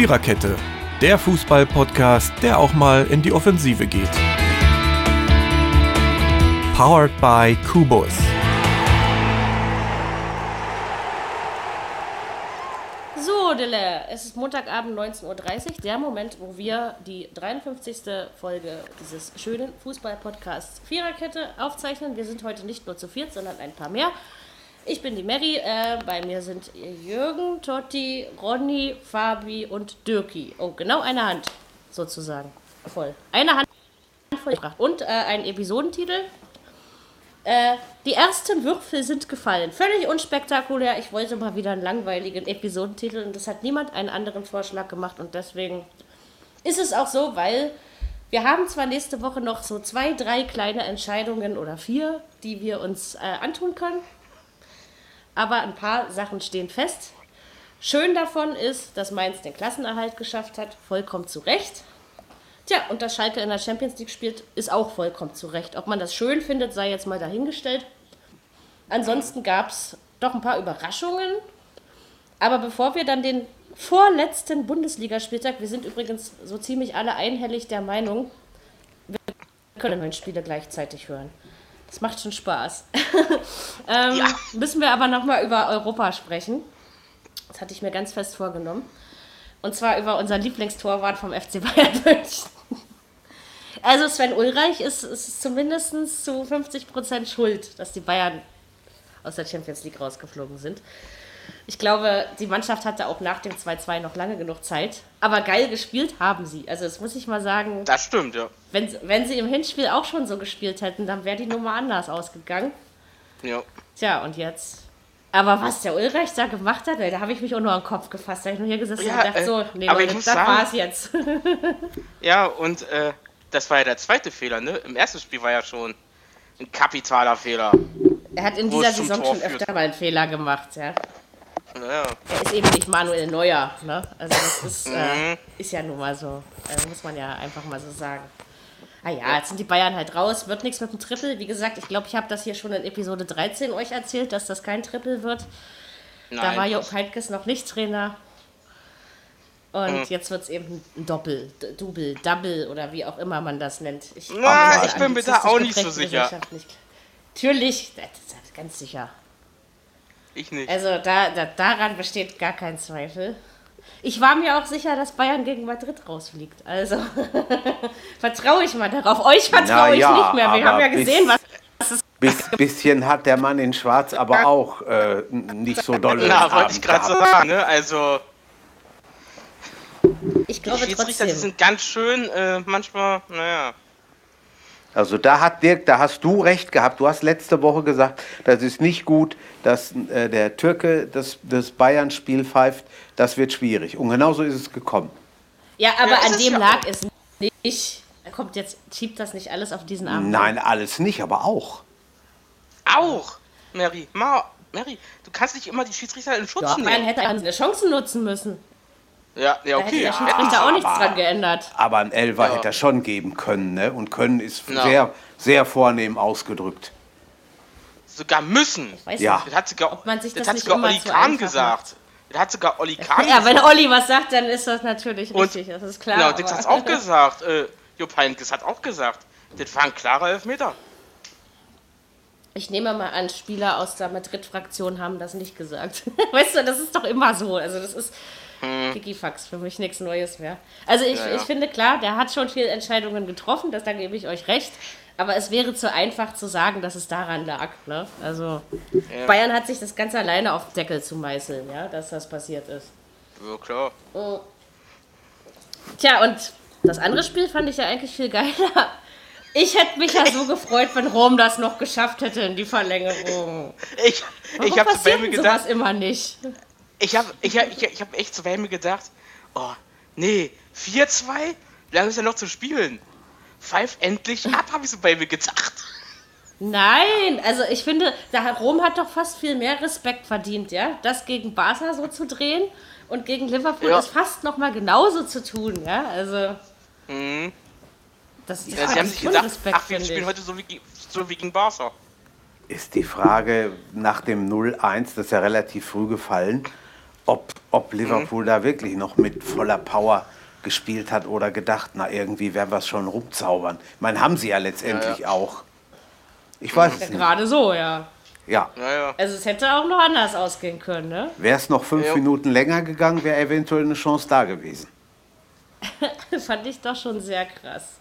Viererkette, der Fußball-Podcast, der auch mal in die Offensive geht. Powered by Kubus. So, Dille, es ist Montagabend 19.30 Uhr, der Moment, wo wir die 53. Folge dieses schönen Fußball-Podcasts Viererkette aufzeichnen. Wir sind heute nicht nur zu viert, sondern ein paar mehr. Ich bin die Mary, äh, bei mir sind Jürgen, Totti, Ronny, Fabi und Dirki. Oh, genau eine Hand, sozusagen. Voll. Eine Hand voll gebracht. Und äh, ein Episodentitel. Äh, die ersten Würfel sind gefallen. Völlig unspektakulär. Ich wollte mal wieder einen langweiligen Episodentitel und das hat niemand einen anderen Vorschlag gemacht und deswegen ist es auch so, weil wir haben zwar nächste Woche noch so zwei, drei kleine Entscheidungen oder vier, die wir uns äh, antun können aber ein paar Sachen stehen fest. Schön davon ist, dass Mainz den Klassenerhalt geschafft hat, vollkommen zu Recht. Tja, und dass Schalke in der Champions League spielt, ist auch vollkommen zu Recht. Ob man das schön findet, sei jetzt mal dahingestellt. Ansonsten gab es doch ein paar Überraschungen. Aber bevor wir dann den vorletzten Bundesligaspieltag, wir sind übrigens so ziemlich alle einhellig der Meinung, wir können neun Spiele gleichzeitig hören. Das macht schon Spaß. ähm, ja. Müssen wir aber nochmal über Europa sprechen. Das hatte ich mir ganz fest vorgenommen. Und zwar über unseren Lieblingstorwart vom FC Bayern München. Also Sven Ulreich ist, ist zumindest zu 50% schuld, dass die Bayern aus der Champions League rausgeflogen sind. Ich glaube, die Mannschaft hatte auch nach dem 2-2 noch lange genug Zeit. Aber geil gespielt haben sie. Also das muss ich mal sagen. Das stimmt, ja. Wenn, wenn sie im Hinspiel auch schon so gespielt hätten, dann wäre die Nummer anders ausgegangen. Ja. Tja, und jetzt. Aber was der Ulreich da gemacht hat, da habe ich mich auch nur am Kopf gefasst. Da habe ich nur hier gesessen ja, und dachte, äh, so, nee, aber Leute, das war es jetzt. ja, und äh, das war ja der zweite Fehler, ne? Im ersten Spiel war ja schon ein kapitaler Fehler. Er hat in dieser Saison schon öfter mal einen Fehler gemacht, ja. Ja. Er ist eben nicht Manuel Neuer, ne? Also das ist, äh, mhm. ist ja nun mal so. Äh, muss man ja einfach mal so sagen. Ah ja, jetzt sind die Bayern halt raus, wird nichts mit dem Triple. Wie gesagt, ich glaube, ich habe das hier schon in Episode 13 euch erzählt, dass das kein Triple wird. Nein, da war Job Heidkes noch nicht Trainer. Und mhm. jetzt wird es eben ein Doppel, Double, Double oder wie auch immer man das nennt. Ich, Na, ich bin mir da auch nicht so sicher. Nicht. Natürlich, das ist ganz sicher. Ich nicht. Also da, da, daran besteht gar kein Zweifel. Ich war mir auch sicher, dass Bayern gegen Madrid rausfliegt. Also vertraue ich mal darauf. Euch vertraue ich ja, nicht mehr. Wir haben ja gesehen, was. Bis, bisschen hat der Mann in Schwarz aber auch äh, nicht so doll. Na, wollte ich gerade sagen, ne? Also. Ich glaube die trotzdem. Die sind ganz schön, äh, manchmal, naja. Also da hat Dirk, da hast du recht gehabt. Du hast letzte Woche gesagt, das ist nicht gut, dass äh, der Türke das, das Bayern-Spiel pfeift. Das wird schwierig. Und genauso ist es gekommen. Ja, aber ja, an dem ja lag es nicht. Er kommt jetzt, schiebt das nicht alles auf diesen Abend. Nein, alles nicht, aber auch. Auch, Mary. Ma, Mary, du kannst nicht immer die Schiedsrichter in Schutz ja, nehmen. Man hätte eine Chance nutzen müssen. Ja, ja, okay. Da hätte der Schiedsrichter ja, auch nichts dran geändert. Aber ein Elfer ja. hätte er schon geben können, ne? Und können ist ja. sehr, sehr vornehm ausgedrückt. Sogar müssen. Ja. Das hat sogar, Ob man sich das, das hat nicht sogar Olli Kahn gesagt. Macht. Das hat sogar Olli Kahn Ja, wenn Olli was sagt, dann ist das natürlich Und, richtig, das ist klar. Genau, Dix hat es auch gesagt. Äh, Jupp Heynckes hat auch gesagt. Das war ein klarer Elfmeter. Ich nehme mal an, Spieler aus der Madrid-Fraktion haben das nicht gesagt. weißt du, das ist doch immer so. Also das ist, hm. Kikifax, für mich nichts Neues mehr. Also ich, ja, ja. ich finde klar, der hat schon viele Entscheidungen getroffen, das, da gebe ich euch recht. Aber es wäre zu einfach zu sagen, dass es daran lag. Ne? Also ja. Bayern hat sich das ganz alleine auf den Deckel zu meißeln, ja, dass das passiert ist. Ja, klar. Oh. Tja, und das andere Spiel fand ich ja eigentlich viel geiler. Ich hätte mich ja so gefreut, wenn Rom das noch geschafft hätte in die Verlängerung. Ich, ich habe gedacht, sowas immer nicht ich habe ich hab, ich, ich hab echt zu mir gedacht, oh, nee, 4-2? Wie lange ist ja noch zu spielen? Pfeif endlich ab, habe ich so bei mir gedacht. Nein, also ich finde, der Rom hat doch fast viel mehr Respekt verdient, ja? Das gegen Barca so zu drehen und gegen Liverpool ja. ist fast noch mal genauso zu tun, ja? Also. Mhm. Das, das ja, sie haben sich gedacht, Respekt, ach, wir spielen heute so wie, so wie gegen Barca. Ist die Frage nach dem 0-1, das ist ja relativ früh gefallen, ob, ob Liverpool da wirklich noch mit voller Power gespielt hat oder gedacht, na irgendwie werden wir es schon rumzaubern. Ich meine, haben sie ja letztendlich auch. Ich weiß es nicht. Gerade so, ja. Ja. Also es hätte auch noch anders ausgehen können, ne? wäre es noch fünf Ja. Minuten länger gegangen, wäre eventuell eine Chance da gewesen. Fand ich doch schon sehr krass.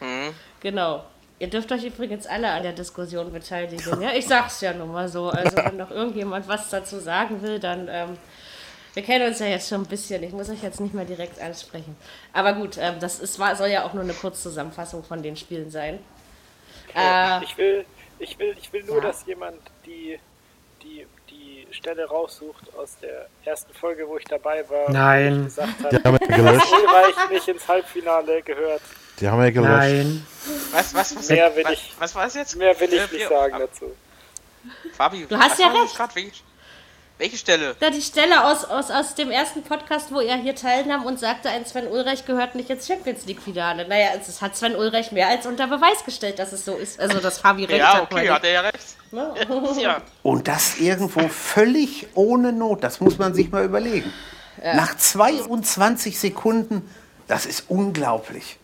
Mhm. Genau. Ihr dürft euch übrigens alle an der Diskussion beteiligen. Ja, ich sag's ja nun mal so. Also wenn noch irgendjemand was dazu sagen will, dann ähm, wir kennen uns ja jetzt schon ein bisschen. Ich muss euch jetzt nicht mehr direkt ansprechen. Aber gut, ähm, das ist, war, soll ja auch nur eine Kurzzusammenfassung von den Spielen sein. Äh, Ich will, ich will, ich will nur, Ja. dass jemand die, die, die Stelle raussucht aus der ersten Folge, wo ich dabei war. Nein. ich gesagt Die habe, haben wir gelöscht. Ulreich nicht ins Halbfinale gehört. Die haben wir gelöscht. Nein. Was, was, was, Mehr will was, ich- was war es jetzt? Mehr will ich Äh, nicht sagen Ab- dazu. Fabi, Du hast ja recht. Welche, Stelle? da die Stelle aus, aus, aus dem ersten Podcast, wo er hier teilnahm und sagte, ein Sven Ulreich gehört nicht ins Champions League-Finale. Naja, es hat Sven Ulreich mehr als unter Beweis gestellt, dass es so ist. Also, dass Fabi recht Ja, hat. okay, hat er ja recht. Ja. Und das irgendwo völlig ohne Not. Das muss man sich mal überlegen. Nach 22 Sekunden, das ist unglaublich.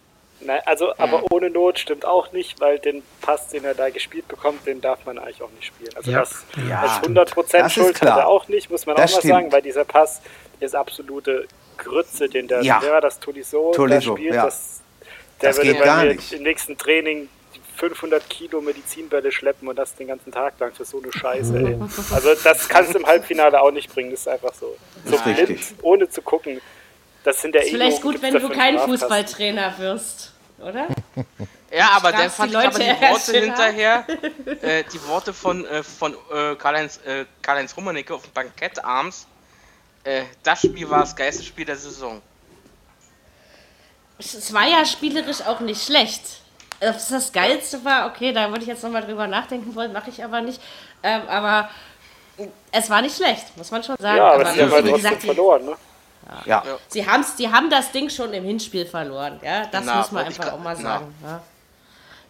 Nein, also, aber ohne Not stimmt auch nicht, weil den Pass, den er da gespielt bekommt, den darf man eigentlich auch nicht spielen. Also Ja. das Ja, als 100% das Schuld hat er auch nicht, muss man Das auch mal stimmt. sagen, weil dieser Pass ist absolute Grütze, den der, Ja. war das, Tolisso, da Tolisso, spielt. ja. Das, der Das würde geht bei gar mir nicht. im nächsten Training 500 Kilo Medizinbälle schleppen und das den ganzen Tag lang für so eine Scheiße. Ey. Also das kannst du im Halbfinale auch nicht bringen, das ist einfach so. So blind, ohne zu gucken. Das sind der Ist vielleicht Ego, gut, gibt's wenn du kein. Fußballtrainer wirst, oder? Ja, aber dann Strafst fand die ich aber die Worte hinterher, äh, die Worte von, äh, von äh, Karl-Heinz äh, Karl Rummenigge auf dem Bankett abends. Äh, das Spiel war das geilste Spiel der Saison. Es es war ja spielerisch auch nicht schlecht. Ob es das Geilste war, okay, da würde ich jetzt nochmal drüber nachdenken wollen, mache ich aber nicht. Ähm, aber es war nicht schlecht, muss man schon sagen. Ja, aber sie haben halt wie trotzdem gesagt, verloren, ne? Ja, sie, haben's, die haben das Ding schon im Hinspiel verloren. Ja, das Na, muss man einfach grad- auch mal sagen. Ja.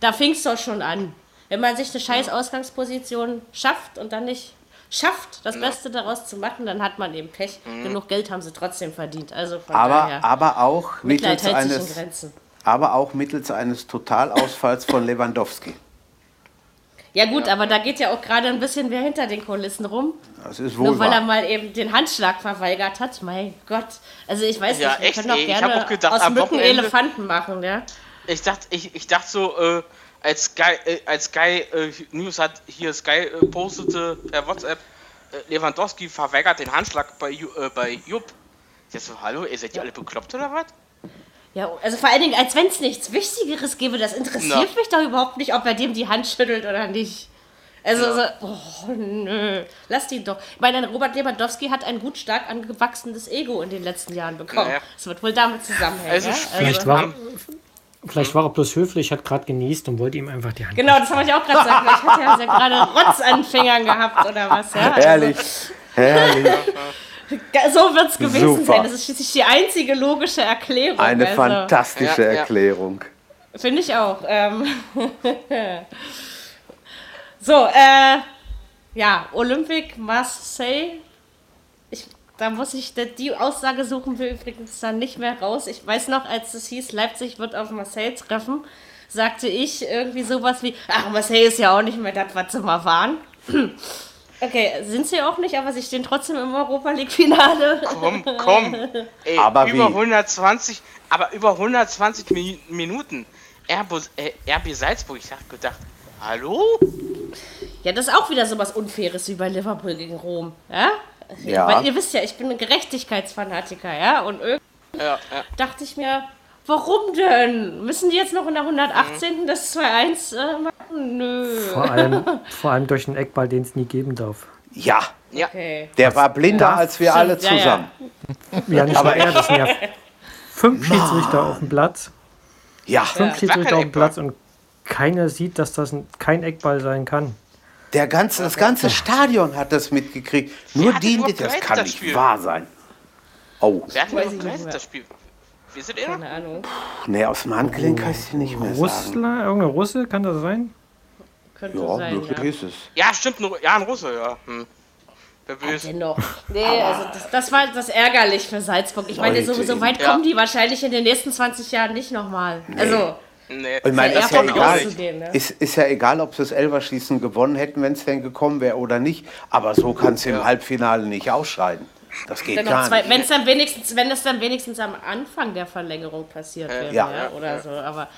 Da fing es doch schon an. Wenn man sich eine scheiß Ausgangsposition schafft und dann nicht schafft, das Beste daraus zu machen, dann hat man eben Pech. Genug Geld haben sie trotzdem verdient. Also von aber, daher, aber, auch Mitleid mittels hält sich in eines, Grenzen. aber auch mittels eines Totalausfalls von Lewandowski. Ja gut, aber da geht ja auch gerade ein bisschen wer hinter den Kulissen rum. Das ist wohl Nur weil er wahr. mal eben den Handschlag verweigert hat. Mein Gott. Also ich weiß Ja, nicht, wir echt, können doch ey. Ich gerne hab auch gedacht, aus Mücken Wochenende- Elefanten machen, ja. Ich dachte, ich, ich dachte so, äh, als Sky, äh, als Sky äh, News hat hier Sky äh, postete per WhatsApp, äh, Lewandowski verweigert den Handschlag bei, äh, bei Jupp. Ich dachte so, hallo, ihr seid ihr alle bekloppt oder was? Ja, also vor allen Dingen, als wenn es nichts Wichtigeres gäbe, das interessiert Na. mich doch überhaupt nicht, ob er dem die Hand schüttelt oder nicht. Also, so, oh, nö, lass die doch. Ich meine, Robert Lewandowski hat ein gut stark angewachsenes Ego in den letzten Jahren bekommen. Naja. Das wird wohl damit zusammenhängen. Also ja? Vielleicht also, war, vielleicht war er bloß höflich, hat gerade genießt und wollte ihm einfach die Hand. genau, das habe ich auch gerade gesagt. Vielleicht hat er ja gerade Rotz an den Fingern gehabt oder was. Ja? Also, Herrlich, herrlich. So wird es gewesen Super. sein. Das ist schließlich die einzige logische Erklärung. Eine also, fantastische Ja, ja. Erklärung. Finde ich auch. Ähm so, äh, ja, Olympic Marseille. Ich, da muss ich, die Aussage suchen wir übrigens dann nicht mehr raus. Ich weiß noch, als es hieß, Leipzig wird auf Marseille treffen, sagte ich irgendwie sowas wie, ach, Marseille ist ja auch nicht mehr das, was sie mal waren. Okay, sind sie auch nicht, aber sie stehen trotzdem im Europa League-Finale. Komm, komm. Ey, Aber über wie? 120, aber über 120 Mi Minuten. RB, äh, RB Salzburg, ich hab gedacht, hallo? Ja, das ist auch wieder sowas Unfaires wie bei Liverpool gegen Rom. Ja? Ja. Weil ihr wisst ja, ich bin ein Gerechtigkeitsfanatiker, ja? Und irgendwie Ja, ja. dachte ich mir, warum denn? Müssen die jetzt noch in der 118. das 2-1 äh, machen? Nö. Vor allem, vor allem durch einen Eckball, den es nie geben darf. Ja, ja. Okay. der war blinder darf- als wir Stimmt, alle ja, ja. zusammen. Ja, nicht nur er, das sind ja fünf Schiedsrichter auf dem Platz. Ja, Fünf kein Schiedsrichter auf dem. Platz und keiner sieht, dass das ein, kein Eckball sein kann. der ganze, das ganze Stadion hat das mitgekriegt. Nur die, überhaupt das kann das nicht Spiel? wahr sein. Oh, Wer hat denn Weiß noch ich nicht geleitet, mehr. das Spiel? Wie seid ihr? Keine Ahnung. nee, aus dem Handgelenk kann ich nicht mehr sagen. Russland, irgendein Russe, kann das sein? Könnte Ja, sein, möglich ja. ist es. Ja, stimmt, nur- ja, ein Russe, ja. Hm. Nervös. Dennoch. Nee, also das, das war das ärgerlich für Salzburg. Ich meine, so, so weit Ja. kommen die wahrscheinlich in den nächsten 20 Jahren nicht nochmal. Also, Nee. Ich meine, Ja, ist ja, egal, gehen, ne? ist, ist ja egal, ob sie das Elverschießen gewonnen hätten, wenn es denn gekommen wäre oder nicht. Aber so kannst du im Halbfinale nicht ausscheiden. Das geht dennoch gar zwei, nicht. wenn es dann wenigstens, wenn es dann wenigstens am Anfang der Verlängerung passiert wäre, Ja. ja, oder so. Aber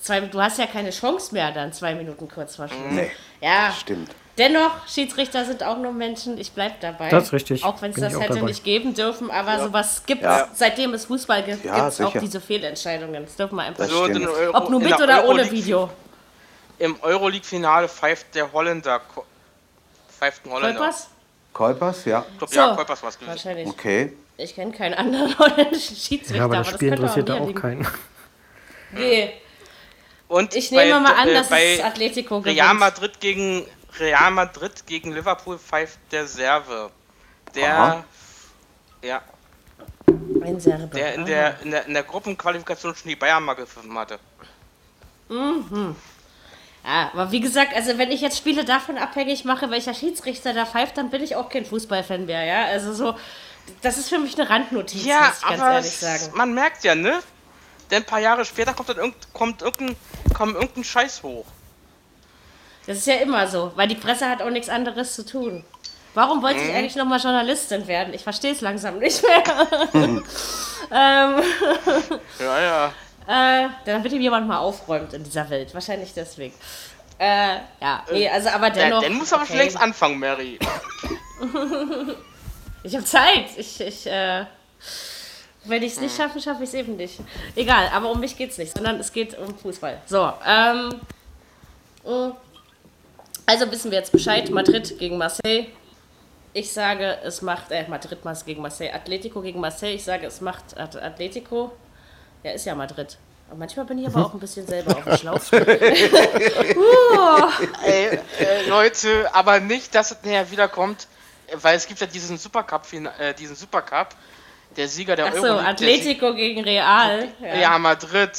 zwei, du hast ja keine Chance mehr dann zwei Minuten kurz vor Schluss. Nee, Ja, stimmt. dennoch, Schiedsrichter sind auch nur Menschen. Ich bleib dabei. Das ist richtig. Auch wenn es das hätte dabei. nicht geben dürfen, aber sowas gibt es, Ja. seitdem es Fußball gibt, Ja, gibt es auch diese Fehlentscheidungen. Das dürfen wir einfach Das So, Euro, Ob nur mit der oder ohne Video. Im Euroleague-Finale pfeift der Holländer. Pfeift ein Holländer. Kolpers? Kolpers, ja. Ich glaube, So. ja, Kolpers war es. Wahrscheinlich. Okay. Ich kenne keinen anderen holländischen Schiedsrichter, Ja, aber das Spiel könnte interessiert da auch liegen. keinen. Nee, Und ich nehme bei- mal an, äh, dass bei es Atletico gewinnt. Real Madrid gegen Real Madrid gegen Liverpool pfeift der Serve. Der, Aha. ja, Ein Serbe. der in der, in der in der Gruppenqualifikation schon die Bayern mal gepfiffen hatte. Ja, aber wie gesagt, also wenn ich jetzt Spiele davon abhängig mache, welcher Schiedsrichter da pfeift, dann bin ich auch kein Fußballfan mehr, ja. Also so, das ist für mich eine Randnotiz, Ja, muss ich ganz aber ehrlich sagen. man merkt ja, ne? Denn ein paar Jahre später kommt dann irgend, kommt irgendein, kommt irgendein Scheiß hoch. Das ist ja immer so, weil die Presse hat auch nichts anderes zu tun. Warum wollte Mhm. ich eigentlich nochmal Journalistin werden? Ich verstehe es langsam nicht mehr. ähm, Ja, ja. Äh, damit ihm jemand mal aufräumt in dieser Welt. Wahrscheinlich deswegen. Äh, ja, nee, also aber Ja, dennoch. dann muss aber schon okay. längst anfangen, Mary. Ich habe Zeit. Ich, ich, äh, wenn ich es nicht schaffe, schaffe ich es eben nicht. Egal, aber um mich geht's nicht, sondern es geht um Fußball. So, ähm. mh. Also wissen wir jetzt Bescheid. Madrid gegen Marseille. Ich sage, es macht, äh, Madrid gegen Marseille, Atletico gegen Marseille. Ich sage, es macht At Atletico. Ja, ist ja Madrid. Und manchmal bin ich aber auch ein bisschen selber auf dem Schlauch. Ey, äh, Leute, aber nicht, dass es näher wiederkommt, weil es gibt ja diesen Supercup, äh, diesen Supercup, der Sieger der Achso, Atletico gegen Real. Ja. Ja, Madrid.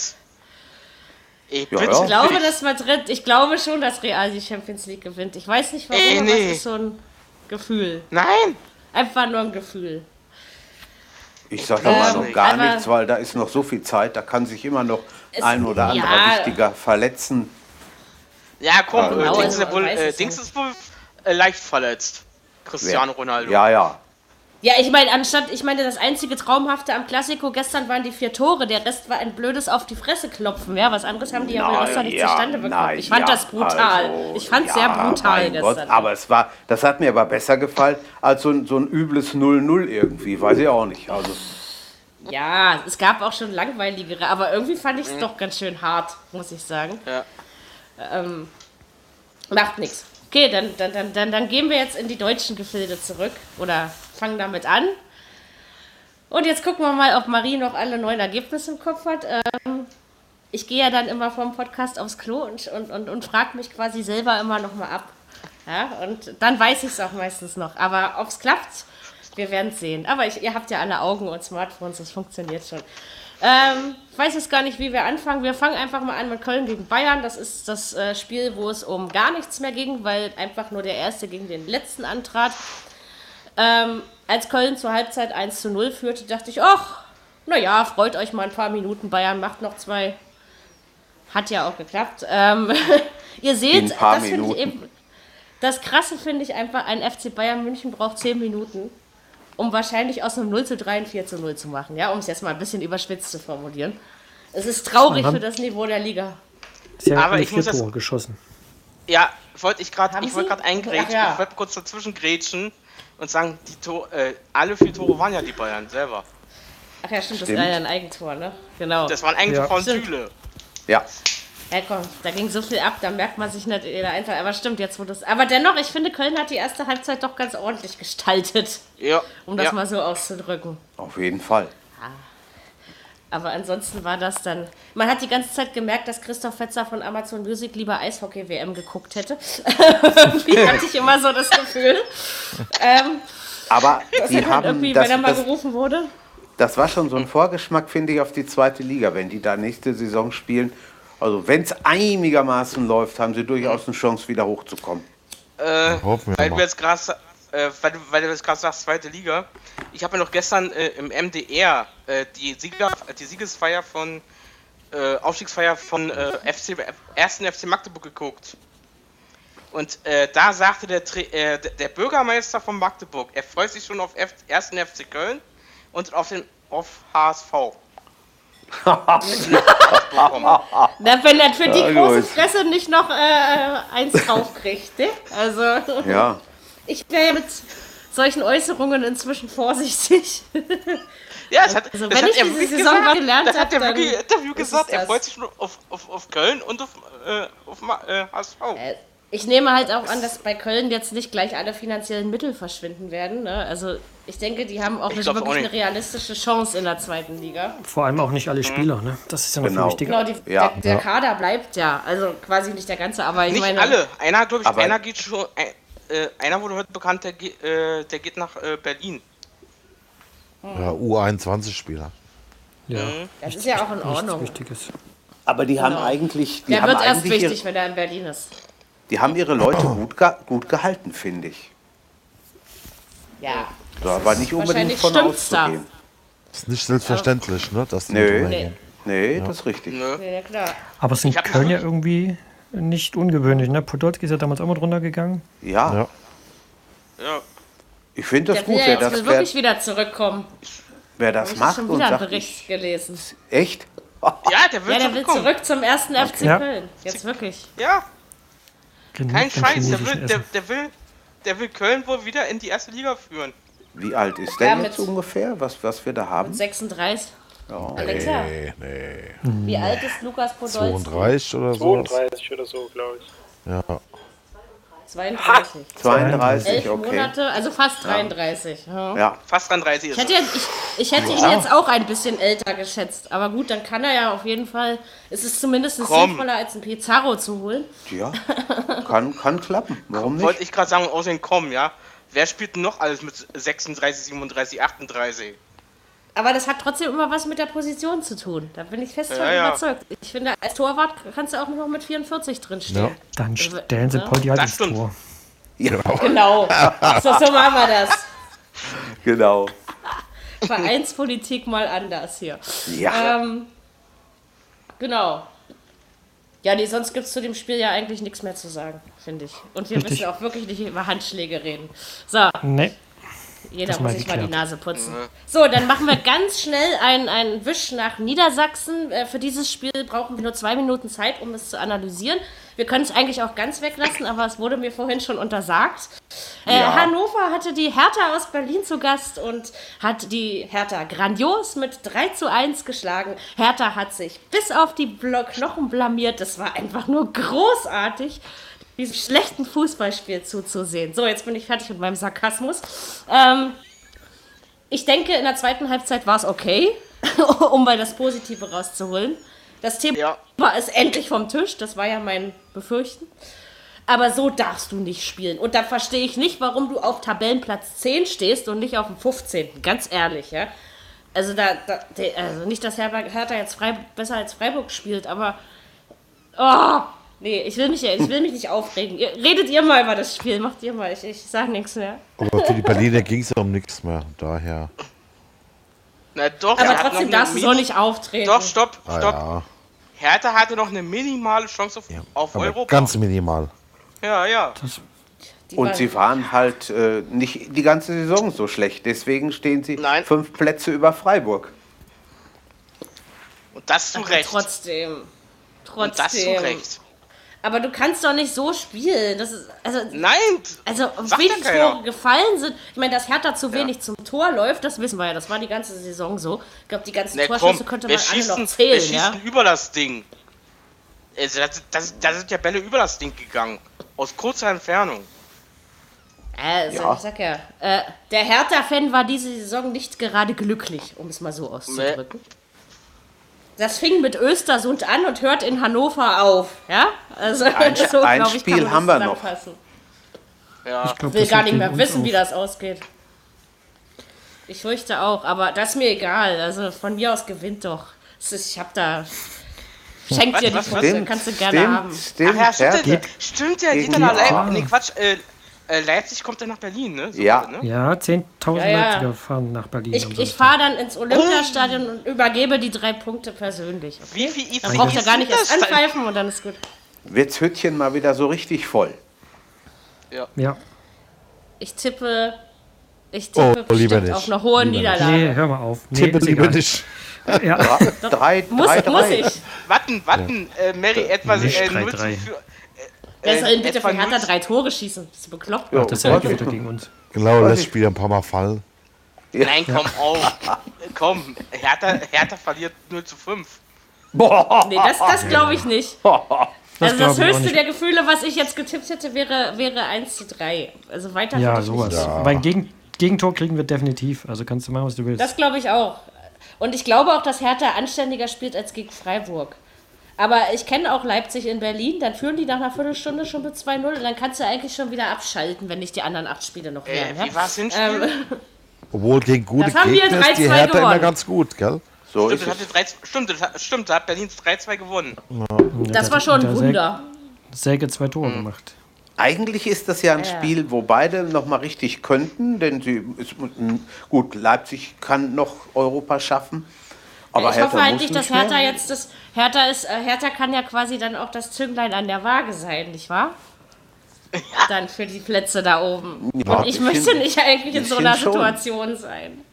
Ey, Ja, bitte. ja. Ich glaube, dass Madrid, ich glaube schon, dass Real die Champions League gewinnt. Ich weiß nicht warum, Ey, aber nee. es ist so ein Gefühl. Nein! Einfach nur ein Gefühl. Ich sag da mal Ähm, noch gar aber- nichts, weil da ist noch so viel Zeit, da kann sich immer noch ein oder anderer ja. Wichtiger verletzen. Ja, komm, äh, genau, Dings, also ist wohl, äh, Dings ist wohl äh, leicht verletzt. Cristiano Ronaldo. Ja, ja. Ja, ich meine, anstatt, ich meine, das einzige Traumhafte am Klassiko gestern waren die vier Tore. Der Rest war ein blödes auf die Fresse klopfen. Ja, was anderes haben die ja wohl gestern nicht ja, zustande bekommen. nein, ich fand ja, das brutal. also, ich fand es ja, sehr brutal mein Gott, gestern. aber es war, das hat mir aber besser gefallen als so ein, so ein übles 0-0 irgendwie, weiß ich auch nicht. Also, ja, es gab auch schon langweiligere, aber irgendwie fand ich es doch ganz schön hart, muss ich sagen. Ja. Ähm, macht nichts. Okay, dann, dann, dann, dann, gehen wir jetzt in die deutschen Gefilde zurück oder fangen damit an. Und jetzt gucken wir mal, ob Marie noch alle neuen Ergebnisse im Kopf hat. Ähm, ich gehe ja dann immer vom Podcast aufs Klo und, und, und, und frage mich quasi selber immer noch mal ab. Ja, und dann weiß ich es auch meistens noch. Aber ob es klappt, wir werden es sehen. Aber ich, ihr habt ja alle Augen und Smartphones, das funktioniert schon. Ähm, ich weiß jetzt gar nicht, wie wir anfangen. Wir fangen einfach mal an mit Köln gegen Bayern. Das ist das äh, Spiel, wo es um gar nichts mehr ging, weil einfach nur der Erste gegen den Letzten antrat. Ähm, als Köln zur Halbzeit 1 zu 0 führte, dachte ich, ach, naja, freut euch mal ein paar Minuten. Bayern macht noch zwei. Hat ja auch geklappt. Ähm, ihr seht, das finde ich eben. Das Krasse finde ich einfach, ein FC Bayern München braucht 10 Minuten, um wahrscheinlich aus einem 0 zu 3 ein 4 zu 0 zu machen. Ja, um es jetzt mal ein bisschen überspitzt zu formulieren. Es ist traurig für das Niveau der Liga. Sie haben Aber ich muss das- Tore geschossen. Ja, wollte ich gerade, ich wollte gerade eingrätschen, ja. ich wollte kurz dazwischen grätschen und sagen, die Tor, äh, alle vier Tore waren ja die Bayern selber. Ach ja, stimmt, das Stimmt. war ja ein Eigentor, ne? Genau. Das waren eigentlich Ja. von. Süle. ja. Ja, komm, da ging so viel ab, da merkt man sich nicht jeder Einzel. Aber stimmt, jetzt wo das. Aber dennoch, ich finde, Köln hat die erste Halbzeit doch ganz ordentlich gestaltet, Ja. um das ja. mal so auszudrücken. Auf jeden Fall. Aber ansonsten war das dann. Man hat die ganze Zeit gemerkt, dass Christoph Fetzer von Amazon Music lieber Eishockey-WM geguckt hätte. Irgendwie hatte ich immer so das Gefühl. Ähm, Aber die haben, irgendwie, das, wenn er mal das, gerufen wurde. das war schon so ein Vorgeschmack, finde ich, auf die zweite Liga. Wenn die da nächste Saison spielen, also wenn es einigermaßen läuft, haben sie durchaus eine Chance, wieder hochzukommen. Äh, Hoffen wir weil mal. du jetzt gerade äh, weil, weil du gerade sagst, zweite Liga. Ich habe ja noch gestern äh, im MDR äh, die, Sieger, die Siegesfeier von äh, Aufstiegsfeier von äh, FC, ersten FC Magdeburg geguckt. Und äh, da sagte äh, der- der Bürgermeister von Magdeburg, er freut sich schon auf F ersten FC Köln und auf den auf HSV. Na, wenn er für die Ja, große gut. Fresse nicht noch äh, eins draufkriegt, ne? Also, Ja. ich wäre ja mit solchen Äußerungen inzwischen vorsichtig. Ja, das hat, Also, das wenn hat ich er diese wirklich Saison gesagt. mal gelernt das hat er wirklich im Interview gesagt. es Er freut sich schon auf, auf, auf Köln und auf, äh, auf äh, HSV. Äh, Ich nehme halt auch an, dass bei Köln jetzt nicht gleich alle finanziellen Mittel verschwinden werden. Ne? Also ich denke, die haben auch Ich nicht wirklich auch eine nicht. realistische Chance in der zweiten Liga. Vor allem auch nicht alle Spieler, ne? Das ist ja noch Genau. viel wichtiger. Genau, die, Ja. der, der Kader bleibt ja. Also quasi nicht der ganze, aber ich Nicht meine. alle. Einer, glaube ich, Aber- einer geht schon. Äh, äh, einer wurde heute bekannt, der, ge- äh, der geht nach äh, Berlin. Ja, U21-Spieler. Ja, Das ist ja auch in nichts Ordnung. Wichtiges. Aber die haben Genau. eigentlich, die Der haben wird erst wichtig, wenn er in Berlin ist. Die haben ihre Leute gut, ge gut gehalten, finde ich. Ja. Da war nicht unbedingt von auszugehen. Ist nicht selbstverständlich, ne? Dass die Nö. Nee. Nee, das ist richtig. Ja, klar. Aber es ist in Köln ja irgendwie nicht ungewöhnlich, ne? Podolski ist ja damals auch mal drunter gegangen. Ja, Ja. Ja. ich finde das gut, ja wer jetzt das, will wirklich wieder zurückkommen. wer das Ich habe macht schon und wieder einen sagt, Bericht gelesen. echt? ja, der will Ja, der will zurück zum ersten FC Ja. Köln. Jetzt wirklich. Ja, kein Scheiß. Der will, der, der, will, der will Köln wohl wieder in die erste Liga führen. Wie alt ist der Ja, jetzt mit- ungefähr, was, was wir da haben? 36. Ja. Alexa, Nee, nee. wie alt ist Lukas Podolski? 32 oder so. 32 oder so, glaube ich. Ja. 32. 32, Elf okay. Monate, also fast 33. Ja. Ja, Fast dran 30 Ich ist hätte, ja, ich, ich hätte ihn jetzt auch ein bisschen älter geschätzt. Aber gut, dann kann er ja auf jeden Fall. Es ist zumindest sinnvoller, als einen Pizarro zu holen. ja. Kann, kann klappen. Warum nicht? Wollte ich gerade sagen, außerdem kommen, ja. Wer spielt denn noch alles mit 36, 37, 38? Aber das hat trotzdem immer was mit der Position zu tun. Da bin ich fest von Ja, ja. überzeugt. Ich finde, als Torwart kannst du auch noch mit 44 drinstehen. Ja. Dann stellen sie Ja. Paul Das ins. Tor. Genau. So, so machen wir das. Genau. Vereinspolitik mal anders hier. Ja. Ähm, genau. Ja, nee, sonst gibt es zu dem Spiel ja eigentlich nichts mehr zu sagen, finde ich. Und wir Richtig. müssen auch wirklich nicht über Handschläge reden. So, Nee. Jeder muss sich mal die. Nase putzen. So, dann machen wir ganz schnell einen, einen Wisch nach Niedersachsen. Äh, Für dieses Spiel brauchen wir nur zwei Minuten Zeit, um es zu analysieren. Wir können es eigentlich auch ganz weglassen, aber es wurde mir vorhin schon untersagt. Äh, Ja. Hannover hatte die Hertha aus Berlin zu Gast und hat die Hertha grandios mit 3 zu 1 geschlagen. Hertha hat sich bis auf die Knochen blamiert. Das war einfach nur großartig, diesem schlechten Fußballspiel zuzusehen. So, jetzt bin ich fertig mit meinem Sarkasmus. Ähm, ich denke, in der zweiten Halbzeit war es okay, um mal das Positive rauszuholen. Das Thema Ja. war es endlich vom Tisch, das war ja mein Befürchten. Aber so darfst du nicht spielen. Und da verstehe ich nicht, warum du auf Tabellenplatz 10 stehst und nicht auf dem 15. Ganz ehrlich, ja. Also, da, da also nicht, dass Hertha, Hertha jetzt Freib besser als Freiburg spielt, aber. Oh, nee, ich will mich, ich will mich nicht aufregen. Ihr, redet ihr mal über das Spiel, macht ihr mal. Ich, ich sag nichts mehr. Aber für die Berliner ging es ja um nichts mehr. Daher. Na doch, Aber er trotzdem darfst du so nicht auftreten. Doch, stopp, Ah, stopp. ja. Hertha hatte noch eine minimale Chance auf, auf Aber Europa. ganz minimal. ja, ja. Die Und waren- sie waren halt äh, nicht die ganze Saison so schlecht. Deswegen stehen sie Nein. fünf Plätze über Freiburg. Und das zu Recht. Trotzdem. Trotzdem. Und das zu Recht. Aber du kannst doch nicht so spielen. Das ist, also, Nein! also Sagt wie ja die keiner. Tore gefallen sind. Ich meine, dass Hertha zu wenig zum Tor läuft, das wissen wir ja. Das war die ganze Saison so. Ich glaube, die ganzen Ne, komm, Torschüsse könnte wir man alle schießen, noch wir zählen, schießen ja. über das Ding. Also, das, das, da sind ja Bälle über das Ding gegangen. Aus kurzer Entfernung. Also, Ja. ich sag ja, äh, der Hertha-Fan war diese Saison nicht gerade glücklich, um es mal so auszudrücken. Das fing mit Östersund an und hört in Hannover auf, ja? Also, Ein- so, ein ich, Spiel haben wir noch. Ja. Ich glaub, will gar nicht mehr wissen, auch. wie das ausgeht. Ich fürchte auch, aber das ist mir egal. Also von mir aus gewinnt doch. Ist, ich hab da. Schenk dir die Stimmt, kannst du gerne stimmt, haben. stimmt. Ach ja, stimmt, der, stimmt, Gegen geht dann allein. Nee, Quatsch. Äh, äh, Leipzig kommt ja nach Berlin, ne? So, Ja. Ne? Ja, 10.000 Ja, ja. Leipziger fahren nach Berlin. Ich, ich fahre dann ins Olympiastadion und übergebe die drei Punkte persönlich. Wie viel Dann braucht ihr gar nicht erst anpfeifen und dann ist gut. Wird's Hütchen mal wieder so richtig voll. Ja. Ich tippe, ich tippe Oh, lieber bestimmt nicht. auf eine hohe Lieber nicht. Niederlage. Nee, hör mal auf. Nee, Tippe lieber egal. nicht. Ja, Drei, Muss, drei, muss drei. ich. Warten, warten, äh, Mary, etwa Nicht äh, 0 zu 3-3. 4. Wer soll denn bitte für Hertha 0 drei Tore schießen? Bist du bekloppt? Jo, das ist ja gegen uns. Genau, lässt Spieler ein paar Mal fallen. Nein, komm auf. Komm, Hertha, Hertha verliert 0 zu 5. Boah. Nee, das, das glaube ich nicht. Das also das höchste der Gefühle, was ich jetzt getippt hätte, wäre, wäre 1 zu 3. Also weiter Ja, sowas. nicht. Weil Gegen, Gegentor kriegen wir definitiv. Also kannst du machen, was du willst. Das glaube ich auch. Und ich glaube auch, dass Hertha anständiger spielt als gegen Freiburg. Aber ich kenne auch Leipzig in Berlin, dann führen die nach einer Viertelstunde schon mit 2-0 und dann kannst du eigentlich schon wieder abschalten, wenn nicht die anderen acht Spiele noch Äh, wären. wie ja? war's Hinspiel? Ähm, Obwohl gegen gute Das haben wir Gegner ist die 3-2 Hertha immer gewonnen. ganz gut, gell? So Stimmt, ist das es. hatte 3, stimmt, das hat, stimmt, da hat Berlin 3-2 gewonnen. das war schon ein Wunder. Säge zwei Tore gemacht. Eigentlich ist das ja ein Ja. Spiel, wo beide noch mal richtig könnten, denn sie ist, gut, Leipzig kann noch Europa schaffen, aber ich Hertha hoffe halt nicht, dass mehr. Hertha jetzt das. Hertha ist, äh, Hertha kann ja quasi dann auch das Zünglein an der Waage sein, nicht wahr? Dann für die Plätze da oben. Ja, Und ich ich möchte find- nicht eigentlich in so einer schon. Situation sein.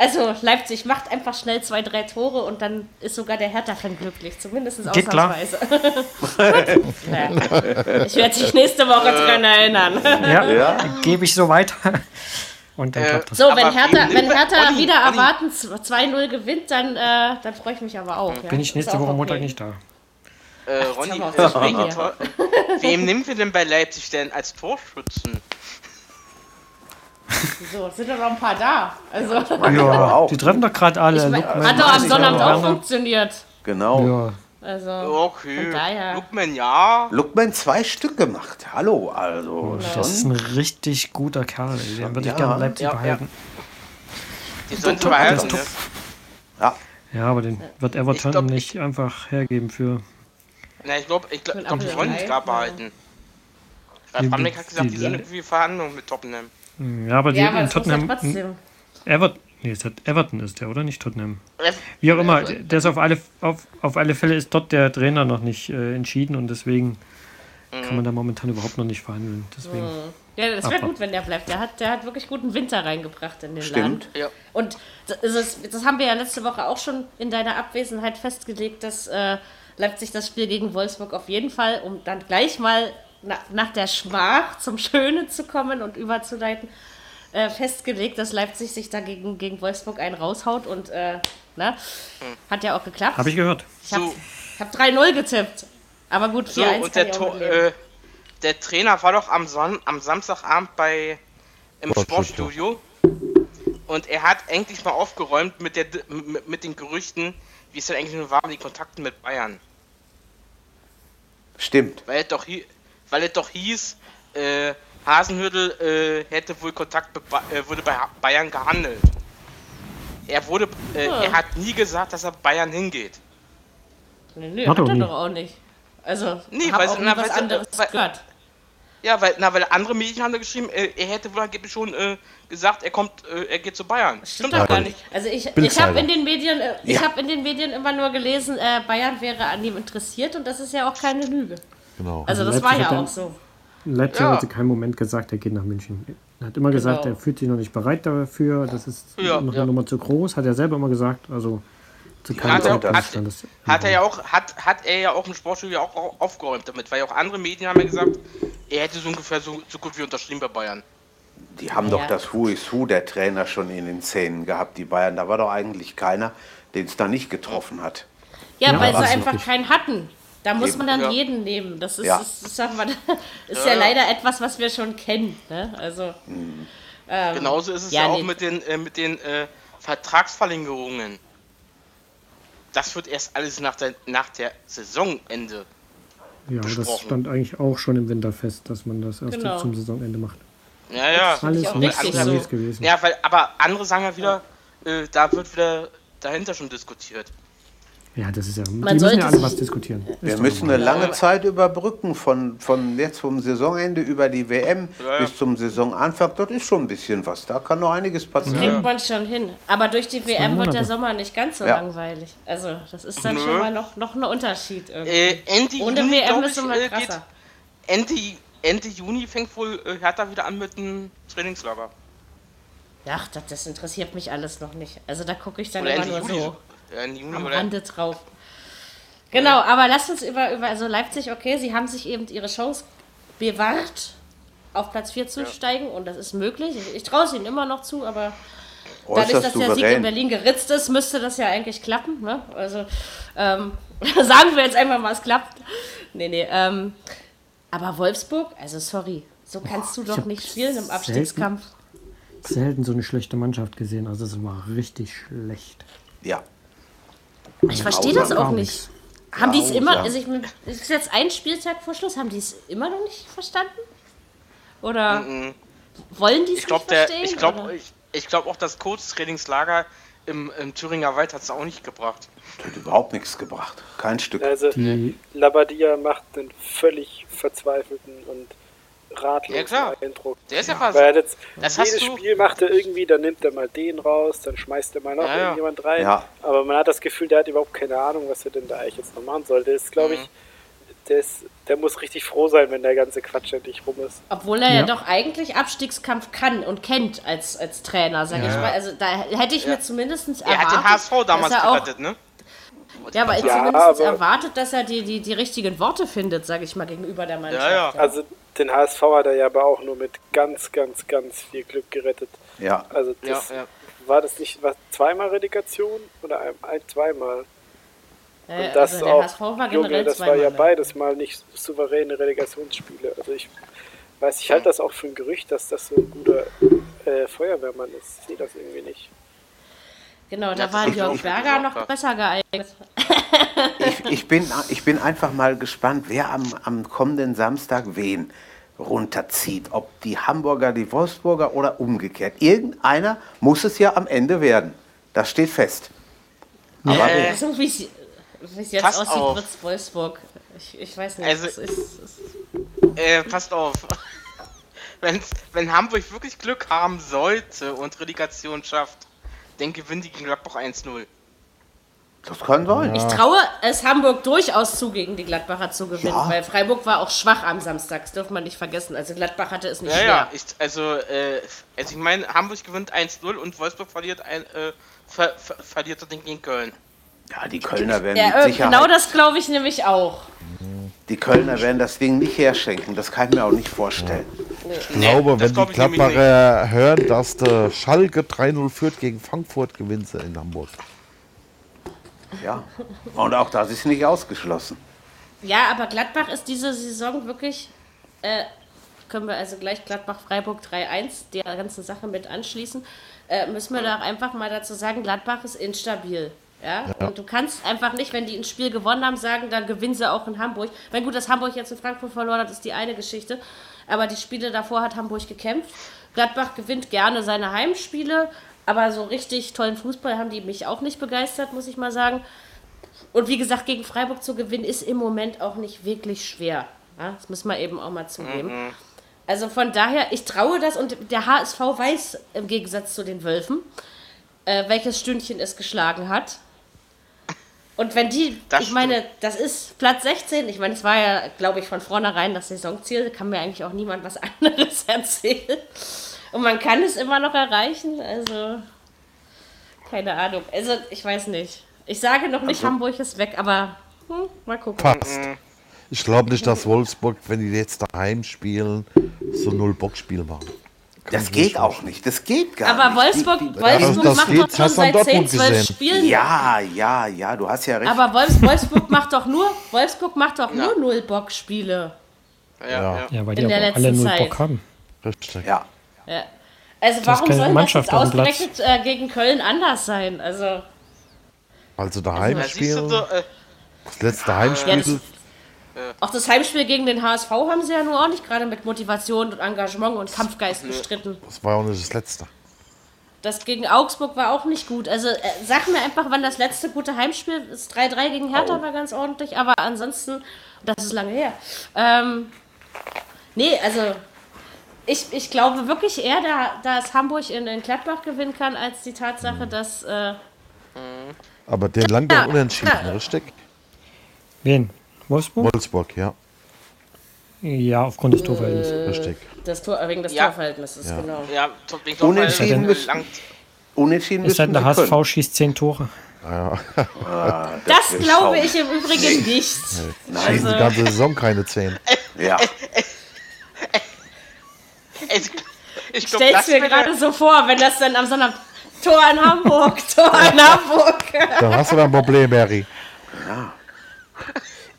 Also Leipzig macht einfach schnell zwei, drei Tore und dann ist sogar der Hertha-Fan glücklich, zumindest Geht klar. ausnahmsweise. ja. Ich werde dich nächste Woche dran erinnern. Ja, Ja. gebe ich so weiter. Und dann klappt das. So, wenn Hertha, wenn Hertha Olli, wieder Olli. erwarten 2-0 gewinnt, dann, äh, dann freue ich mich aber auch. Ja. Bin ich nächste Woche okay. Montag nicht da. Äh, Ronny, wir auch äh. Tor- wem nehmen wir denn bei Leipzig denn als Torschützen? So, sind doch noch ein paar da. Also, hat Ja, die treffen doch gerade alle. doch Lookman, am Martin, Sonnabend auch funktioniert. Genau. Ja, Also, Okay. Von daher. Lookman, ja. Lookman zwei Stück gemacht. Hallo, also das ist ein richtig guter Kerl. Den würde ich Ja. gerne in Leipzig Ja, behalten. Die sollen behalten. Ne? Ja, Ja, aber den wird Everton glaub, nicht einfach hergeben für. Na, ich glaube, ich glaube, glaub, die wollen die gerade behalten. Ralf Rangnick hat gesagt, die- die sind irgendwie Verhandlungen mit Tottenham. Ja, aber die ja, aber in ja Tottenham. trotzdem. Everton, nee, es hat Everton ist der, oder? Nicht Tottenham. Wie auch immer, der ist auf alle, auf, auf alle Fälle ist dort der Trainer noch nicht äh, entschieden und deswegen kann man da momentan überhaupt noch nicht verhandeln. Deswegen. Ja, das wäre gut, wenn der bleibt. Der hat, der hat wirklich guten Winter reingebracht in den Stimmt. Land. Ja. Und das, ist, das haben wir ja letzte Woche auch schon in deiner Abwesenheit festgelegt, dass äh, Leipzig das Spiel gegen Wolfsburg auf jeden Fall, um dann gleich mal na, nach der Schmach zum Schönen zu kommen und überzuleiten, äh, festgelegt, dass Leipzig sich da gegen, gegen Wolfsburg einen raushaut und äh, na, hat ja auch geklappt. Habe ich gehört. Ich habe So. hab 3-0 getippt. Aber gut, 4-1 So, und der, Tor, äh, der Trainer war doch am, Son am Samstagabend bei im Sportstudio. Sportstudio. Und er hat endlich mal aufgeräumt mit, der, mit, mit den Gerüchten, wie es denn eigentlich nur war, die Kontakte mit Bayern. stimmt. Weil es doch, hi- weil es doch hieß, äh, Hasenhüttel äh, hätte wohl Kontakt äh, würde bei Bayern gehandelt. Er wurde, äh, er hat nie gesagt, dass er Bayern hingeht. Nee, nee, Hat hat, er nie. doch auch nicht. Also, Nee, weil- auch na, was weil- anderes weil- gehört. Ja, weil, na, weil andere Medien haben da geschrieben, äh, er hätte wohl angeblich schon äh, gesagt, er kommt, äh, er geht zu Bayern. Stimmt doch gar nicht. Also ich, ich habe in den Medien, äh, ich Ja. habe in den Medien immer nur gelesen, äh, Bayern wäre an ihm interessiert und das ist ja auch keine Lüge. Genau. Also das Leipzig war ja auch so. Leipzig Ja. hat in keinem Moment gesagt, er geht nach München. Er hat immer gesagt, Genau. er fühlt sich noch nicht bereit dafür. Das ist Ja, noch ja. eine Nummer zu groß. Hat er selber immer gesagt. Also zu keinem Hat er, Zeitpunkt hat, hat er ja auch, hat, hat er ja auch im Sportstudio auch au- aufgeräumt damit, weil auch andere Medien haben ja gesagt, er hätte so ungefähr so, so gut wie unterschrieben bei Bayern. Die haben Ja. doch das Who is Who der Trainer schon in den Szenen gehabt, die Bayern. Da war doch eigentlich keiner, den es da nicht getroffen hat. Ja, Ja, weil sie einfach keinen hatten. Da muss man dann Ja. jeden nehmen. Das ist, Ja. ist, ist, sag mal, ist ja leider etwas, was wir schon kennen. Ne? Also, Genauso ist es ja, ja, auch nee. mit den, äh, mit den äh, Vertragsverlängerungen. Das wird erst alles nach der, nach der Saisonende. Ja, das besprochen. stand eigentlich auch schon im Winter fest, dass man das erst Genau. zum Saisonende macht. Ja, ja. Alles nichts so. gewesen. Ja, weil, aber andere sagen ja wieder, äh, da wird wieder dahinter schon diskutiert. Ja, das ist ja. Man die müssen sollte ja alle sich- was diskutieren. Wir Ist müssen normal. eine lange Zeit überbrücken, von, von jetzt vom Saisonende über die WM Ja, bis zum Saisonanfang. Dort ist schon ein bisschen was. Da kann noch einiges passieren. Kriegt man schon hin. Aber durch die WM wird der. Sommer nicht ganz so Ja. langweilig. Also, das ist dann Nö. schon mal noch, noch ein Unterschied. Irgendwie. Äh, Ende Ohne Juni, WM ist es immer äh, krasser. Ende, Ende Juni fängt wohl äh, Hertha wieder an mit dem Trainingslager. Ach, das, das interessiert mich alles noch nicht. Also, da gucke ich dann Oder immer Ende nur Juli. so Ja, Ende Juni am oder Rande drauf. Genau, aber lasst uns über, über also Leipzig, okay, sie haben sich eben ihre Chance bewahrt, auf Platz 4 zu steigen und das ist möglich. Ich, ich traue es ihnen immer noch zu, aber dadurch, Äußerst dass der Sieg in souverän. Berlin geritzt ist, müsste das ja eigentlich klappen. Ne? Also ähm, sagen wir jetzt einfach mal, es klappt. Nee, nee. Ähm, aber Wolfsburg, also sorry, so kannst du ich doch nicht spielen im selten- Abstiegskampf. Selten so eine schlechte Mannschaft gesehen. Also, es war richtig schlecht. Ja. Ich verstehe das auch nichts. nicht. Haben die es immer, ja. also ich, es ist jetzt ein Spieltag vor Schluss, haben die es immer noch nicht verstanden? Oder wollen die es nicht der, verstehen? ich glaube, ich, ich glaube auch das Kurztrainingslager im, im Thüringer Wald hat es auch nicht gebracht. Hat überhaupt nichts gebracht. Kein Stück. Also Die, Labadia macht einen völlig verzweifelten und ratlosen Ja, klar. Eindruck. Der ist ja fast. Weil er jetzt Das hast jedes du- Spiel macht er irgendwie, dann nimmt er mal den raus, dann schmeißt er mal noch Ja, ja. irgendjemand rein. Ja. Aber man hat das Gefühl, der hat überhaupt keine Ahnung, was er denn da eigentlich jetzt noch machen soll. Der ist, glaube Mhm. ich, der, ist, der muss richtig froh sein, wenn der ganze Quatsch endlich rum ist. Obwohl er ja. Ja. doch eigentlich Abstiegskampf kann und kennt als, als Trainer, sag ich mal. Also da hätte ich mir zumindest erwartet. Er hat den HSV damals er gerettet, ne? Ja, aber Ja, zumindest aber- erwartet, dass er die, die, die richtigen Worte findet, sag ich mal, gegenüber der Mannschaft. Ja, ja. Also den HSV hat er ja aber auch nur mit ganz, ganz, ganz viel Glück gerettet. Ja. Also Ja, das ja. war das nicht was, zweimal Relegation oder ein, ein zweimal? Äh, Und das also der auch, HSV war Junge, das war ja ne? beides mal nicht souveräne Relegationsspiele. Also ich weiß, ich halte das auch für ein Gerücht, dass das so ein guter äh, Feuerwehrmann ist. Ich sehe das irgendwie nicht. Genau, da war ist Jörg auch- Berger noch besser geeignet. Ich, ich, bin, ich bin einfach mal gespannt, wer am, am kommenden Samstag wen runterzieht. Ob die Hamburger, die Wolfsburger oder umgekehrt. Irgendeiner muss es ja am Ende werden. Das steht fest. Aber Äh, So wie es jetzt Pass aussieht, auf. wird es Wolfsburg. Ich, ich weiß nicht. Also- ist, es Äh, passt auf. Wenn's, wenn Hamburg wirklich Glück haben sollte und Relegation schafft, dann gewinnen die gegen Gladbach 1-0. das kann sein. Ich traue es Hamburg durchaus zu, gegen die Gladbacher zu gewinnen, Ja. weil Freiburg war auch schwach am Samstag, das darf man nicht vergessen. Also Gladbach hatte es nicht Ja, schwer. ja, ich, also, äh, also ich meine, Hamburg gewinnt 1-0 und Wolfsburg verliert ein, äh, ver, ver, verliert das Ding gegen Köln. Ja, die Kölner werden Ja, mit äh, Sicherheit, genau das glaube ich nämlich auch. die Kölner werden das Ding nicht herschenken. Das kann ich mir auch nicht vorstellen. Ich glaube, das wenn glaub die Gladbacher hören, dass der Schalke 3-0 führt gegen Frankfurt, gewinnt sie in Hamburg. Ja. Und auch das ist nicht ausgeschlossen. Ja, aber Gladbach ist diese Saison wirklich, äh, können wir also gleich Gladbach-Freiburg 3-1 der ganzen Sache mit anschließen, äh, müssen wir doch einfach mal dazu sagen, Gladbach ist instabil. Ja? Und du kannst einfach nicht, wenn die ein Spiel gewonnen haben, sagen, dann gewinnen sie auch in Hamburg. Wenn gut, dass Hamburg jetzt in Frankfurt verloren hat, ist die eine Geschichte. Aber die Spiele davor hat Hamburg gekämpft. Gladbach gewinnt gerne seine Heimspiele, aber so richtig tollen Fußball haben die mich auch nicht begeistert, muss ich mal sagen. Und wie gesagt, gegen Freiburg zu gewinnen, ist im Moment auch nicht wirklich schwer. Ja, das müssen wir eben auch mal zugeben. Also von daher, ich traue das und der HSV weiß im Gegensatz zu den Wölfen, äh, welches Stündchen es geschlagen hat. Und wenn die, Das ich meine, das ist Platz 16, ich meine, es war ja, glaube ich, von vornherein das Saisonziel, kann mir eigentlich auch niemand was anderes erzählen. Und man kann es immer noch erreichen, also keine Ahnung. Also ich weiß nicht. Ich sage noch nicht, Hamburg ist weg, aber hm, mal gucken. Passt. Ich glaube nicht, dass Wolfsburg, wenn die jetzt daheim spielen, so null Bockspiel machen. Das geht auch nicht. Das geht gar Aber nicht. Wolfsburg, Die, die, Wolfsburg das macht geht, doch schon seit 10, Dortmund 12 gesehen. Spielen. ja, ja, ja, du hast ja recht. Aber Wolfs Wolfsburg macht doch nur, Wolfsburg macht doch nur null Bockspiele. Ja, Ja. ja. ja, weil die In der aber auch alle letzten null Zeit. Bock haben. Richtig. ja. Ja. Also warum soll das jetzt ausgerechnet äh, gegen Köln anders sein? Also Also daheim du spielen, äh, das letzte Ja, Heimspiel, das- auch das Heimspiel gegen den HSV haben sie ja nur auch nicht gerade mit Motivation und Engagement und Kampfgeist bestritten. das war auch nicht das letzte. Das gegen Augsburg war auch nicht gut. Also äh, sag mir einfach, wann das letzte gute Heimspiel ist. 3-3 gegen Hertha war ganz ordentlich, aber ansonsten, das ist lange her. Ähm, nee, also ich, ich glaube wirklich eher, da, dass Hamburg in, in Gladbach gewinnen kann, als die Tatsache, dass. Äh, Aber den lang dann Ja, unentschieden, ja. richtig? Wen? Wolfsburg? Wolfsburg, ja, Ja, aufgrund des Torverhältnisses. Äh, richtig. das Tor, wegen des Ja. Torverhältnisses, Ja. genau. Ja, wegen Unentschieden langt. Unentschieden sei denn, der HSV schießt zehn Tore. Das wird glaube ich im Übrigen nicht. Schießen die ganze Saison keine 10. können. Ja. Ich glaube, Stell's das mir gerade so vor, wenn das dann am Sonntag Tor in Hamburg, Tor in Hamburg. Dann hast du da ein Problem, Mary.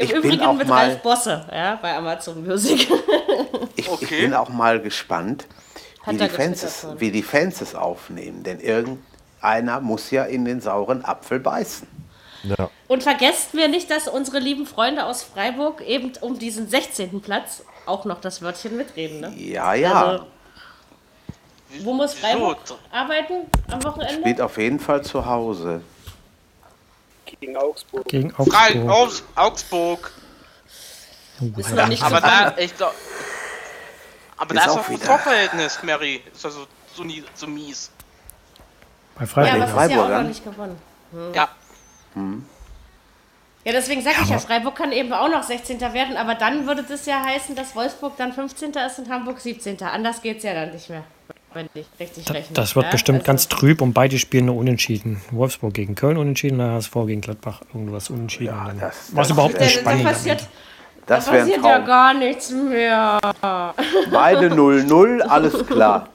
Ich Im bin Übrigen auch mit mal, Ralf Bosse, ja, bei Amazon Music. ich, ich Okay. bin auch mal gespannt, wie die, Fans es, wie die Fans es aufnehmen. Denn irgendeiner muss ja in den sauren Apfel beißen. Ja. Und vergesst wir nicht, dass unsere lieben Freunde aus Freiburg eben um diesen 16. Platz auch noch das Wörtchen mitreden. Ne? Ja, ja. Also, wo muss Freiburg So, arbeiten am Wochenende? Spielt auf jeden Fall zu Hause. Gegen Augsburg. Gegen Frei, Augsburg. Augs, Augsburg. Ist noch nicht Aber so da, ich glaub, aber da Ist ist auch wieder- Torverhältnis, Mary. Ist also so, nie, so mies. Bei Ja, Freiburg. aber es ist ja auch noch nicht gewonnen. Ja. Ja, deswegen sage ich ja, Freiburg kann eben auch noch 16. werden, aber dann würde das ja heißen, dass Wolfsburg dann 15. ist und Hamburg 17. Anders geht's ja dann nicht mehr, wenn ich richtig rechne. Das wird ja? bestimmt Also, ganz trüb und beide spielen nur unentschieden. Wolfsburg gegen Köln unentschieden, HSV gegen Gladbach irgendwas unentschieden. Ja, das- was das- überhaupt Da, nicht da spannend passiert, da Das wäre ein passiert ja gar nichts mehr. Beide 0-0, alles klar.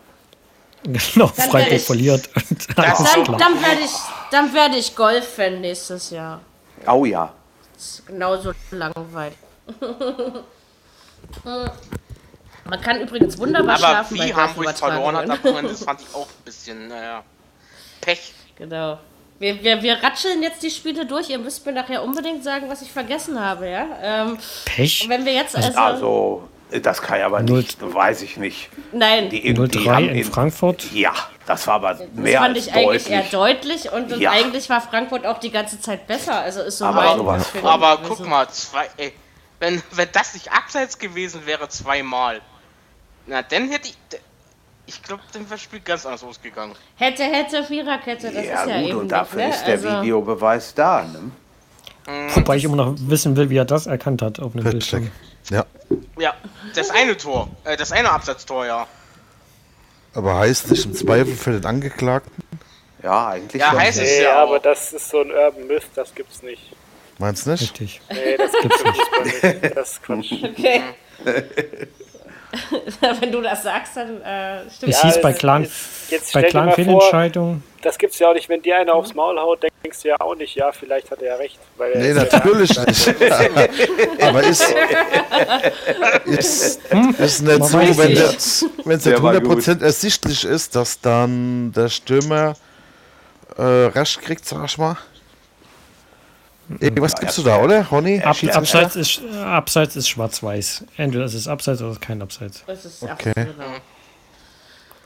Genau, Dann Freiburg verliert. Und alles ist Dann, klar. dann werde ich, dann werde ich Golf-Fan nächstes Jahr. Oh ja. Das ist genauso langweilig. Man kann übrigens wunderbar Aber schlafen bei wie Hamburg verloren hat, Wochenende, das fand ich auch ein bisschen, naja, Pech. Genau. Wir, wir, wir ratscheln jetzt die Spiele durch. Ihr müsst mir nachher unbedingt sagen, was ich vergessen habe, ja? Ähm, Pech. wenn wir jetzt also. Also, das kann ich aber nicht, weiß ich nicht. nein, Die, die 0-3 haben in Frankfurt. Ja, das war aber das mehr fand als ich eigentlich eher deutlich und, und Ja. eigentlich war Frankfurt auch die ganze Zeit besser. Also ist so Aber sowas Aber guck mal, zwei, ey, wenn, wenn das nicht abseits gewesen wäre, zweimal, na, dann hätte ich, ich glaube, dann wäre das Spiel ganz anders ausgegangen. Hätte, hätte, Viererkette, das ja, ist ja gut, eben und dafür nicht, ne? ist der also, Videobeweis da. Ne? Wobei ich immer noch wissen will, wie er das erkannt hat auf einem. Bildschirm. Ja. Ja, das eine Tor, äh, das eine Abseitstor, ja. Aber heißt nicht im Zweifel für den Angeklagten? Ja, eigentlich Ja, schon. heißt es Nee, ja aber auch. das ist so ein Urban Myth, das gibt's nicht. Meinst du nicht? Richtig. Nee, das gibt's nicht. Das ist Quatsch. Okay. Wenn du das sagst, dann äh, stimmt Es Ja, hieß bei Clan, jetzt- bei Clan mal vor- Fehlentscheidung. Das gibt's ja auch nicht. Wenn dir einer aufs Maul haut, denkst du ja auch nicht, ja, vielleicht hat er ja recht. Weil er Nee, ja natürlich nicht. Aber ist, ist, ist nicht Man so, wenn es nicht Der war 100% ersichtlich ist, dass dann der Stürmer äh, recht kriegt, sag ich mal. Irgendwas gibst du da, oder, Honey? Ab, abseits, ist, abseits ist schwarz-weiß. Entweder es ist abseits oder es ist kein Abseits. Das ist Okay. absolut genau.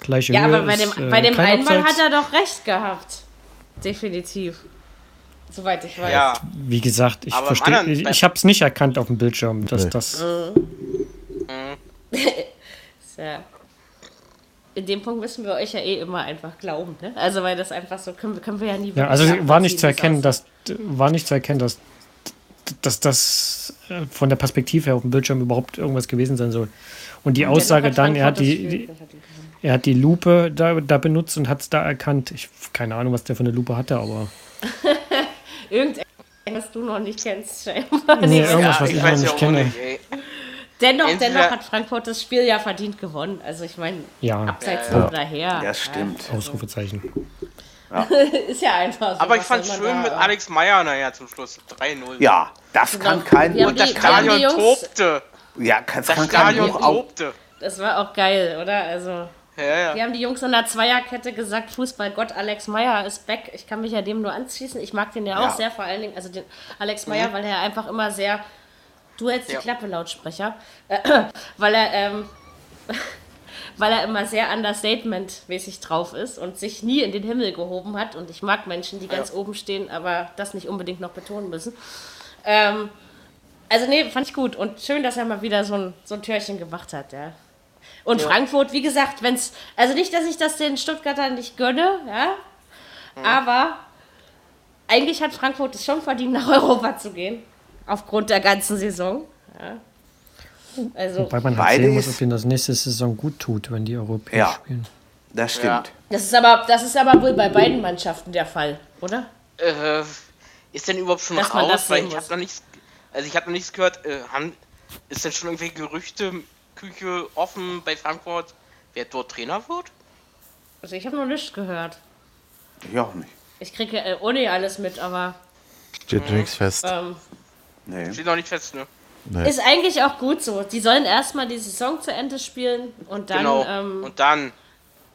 Gleiche Ja, Höhe aber bei ist, dem, äh, bei dem Einmal Abseits. hat er doch recht gehabt. Definitiv. Soweit ich weiß. Ja, Wie gesagt, ich verstehe, ich, ich habe es nicht erkannt auf dem Bildschirm, dass Nee. das. Ja. In dem Punkt müssen wir euch ja eh immer einfach glauben, ne? Also weil das einfach so können, wir- können wir ja nie. Ja, wirklich also war nicht zu erkennen, dass war nicht zu erkennen, dass dass das äh, von der Perspektive her auf dem Bildschirm überhaupt irgendwas gewesen sein soll. Und die Dennoch Aussage dann, er hat die, die er hat die Lupe da, da benutzt und hat es da erkannt. Ich keine Ahnung, was der für eine Lupe hatte, aber Irgendetwas, was du noch nicht kennst, Shane. nee, ja, irgendwas, was ich, ich noch nicht kenne. nicht. Dennoch, Entweder- dennoch hat Frankfurt das Spiel ja verdient gewonnen. Also ich meine, Ja, abseits Ja, ja. oder her. Das stimmt. Ausrufezeichen. Ist ja einfach so. Aber ich fand man schön da- mit Alex Meyer, naja, zum Schluss 3-0. Ja, das kann kein. Wir Und das die- wir die Stadion Jungs- tobte. Ja, das Das kann kein Stadion auch. tobte. Das war auch geil, oder? Also. Ja, Wir ja. haben die Jungs in der Zweierkette gesagt, Fußballgott Alex Meyer ist back. Ich kann mich ja dem nur anschließen. Ich mag den ja auch Ja. sehr, vor allen Dingen, also den Alex Meyer, weil er einfach immer sehr. Du hältst Ja. die Klappe, Lautsprecher. Äh, weil er, ähm, weil er immer sehr understatement-mäßig drauf ist und sich nie in den Himmel gehoben hat. Und ich mag Menschen, die ganz oben stehen, aber das nicht unbedingt noch betonen müssen. Ähm, also nee, fand ich gut. Und schön, dass er mal wieder so ein, so ein Türchen gemacht hat, ja. Und Frankfurt, wie gesagt, wenn es, also nicht, dass ich das den Stuttgartern nicht gönne, ja, aber eigentlich hat Frankfurt es schon verdient, nach Europa zu gehen, aufgrund der ganzen Saison. Ja. Also, Wobei man halt Beide sehen muss, ob ihnen das nächste Saison gut tut, wenn die europäisch Ja. spielen. Das stimmt. das ist, aber, das ist aber wohl bei beiden Mannschaften der Fall, oder? Äh, ist denn überhaupt schon Dass raus? das Weil ich habe noch nichts, also ich habe noch nichts gehört. Äh, haben, ist denn schon irgendwelche Gerüchte, Küche offen bei Frankfurt, wer dort Trainer wird? Also ich habe noch nichts gehört. Ich auch nicht. Ich kriege äh, ohne alles mit, aber Steht nichts fest. ähm, Nee. Steht noch nicht fest, ne? Nee. ist eigentlich auch gut so. Die sollen erstmal die Saison zu Ende spielen und dann, genau. ähm, Und dann,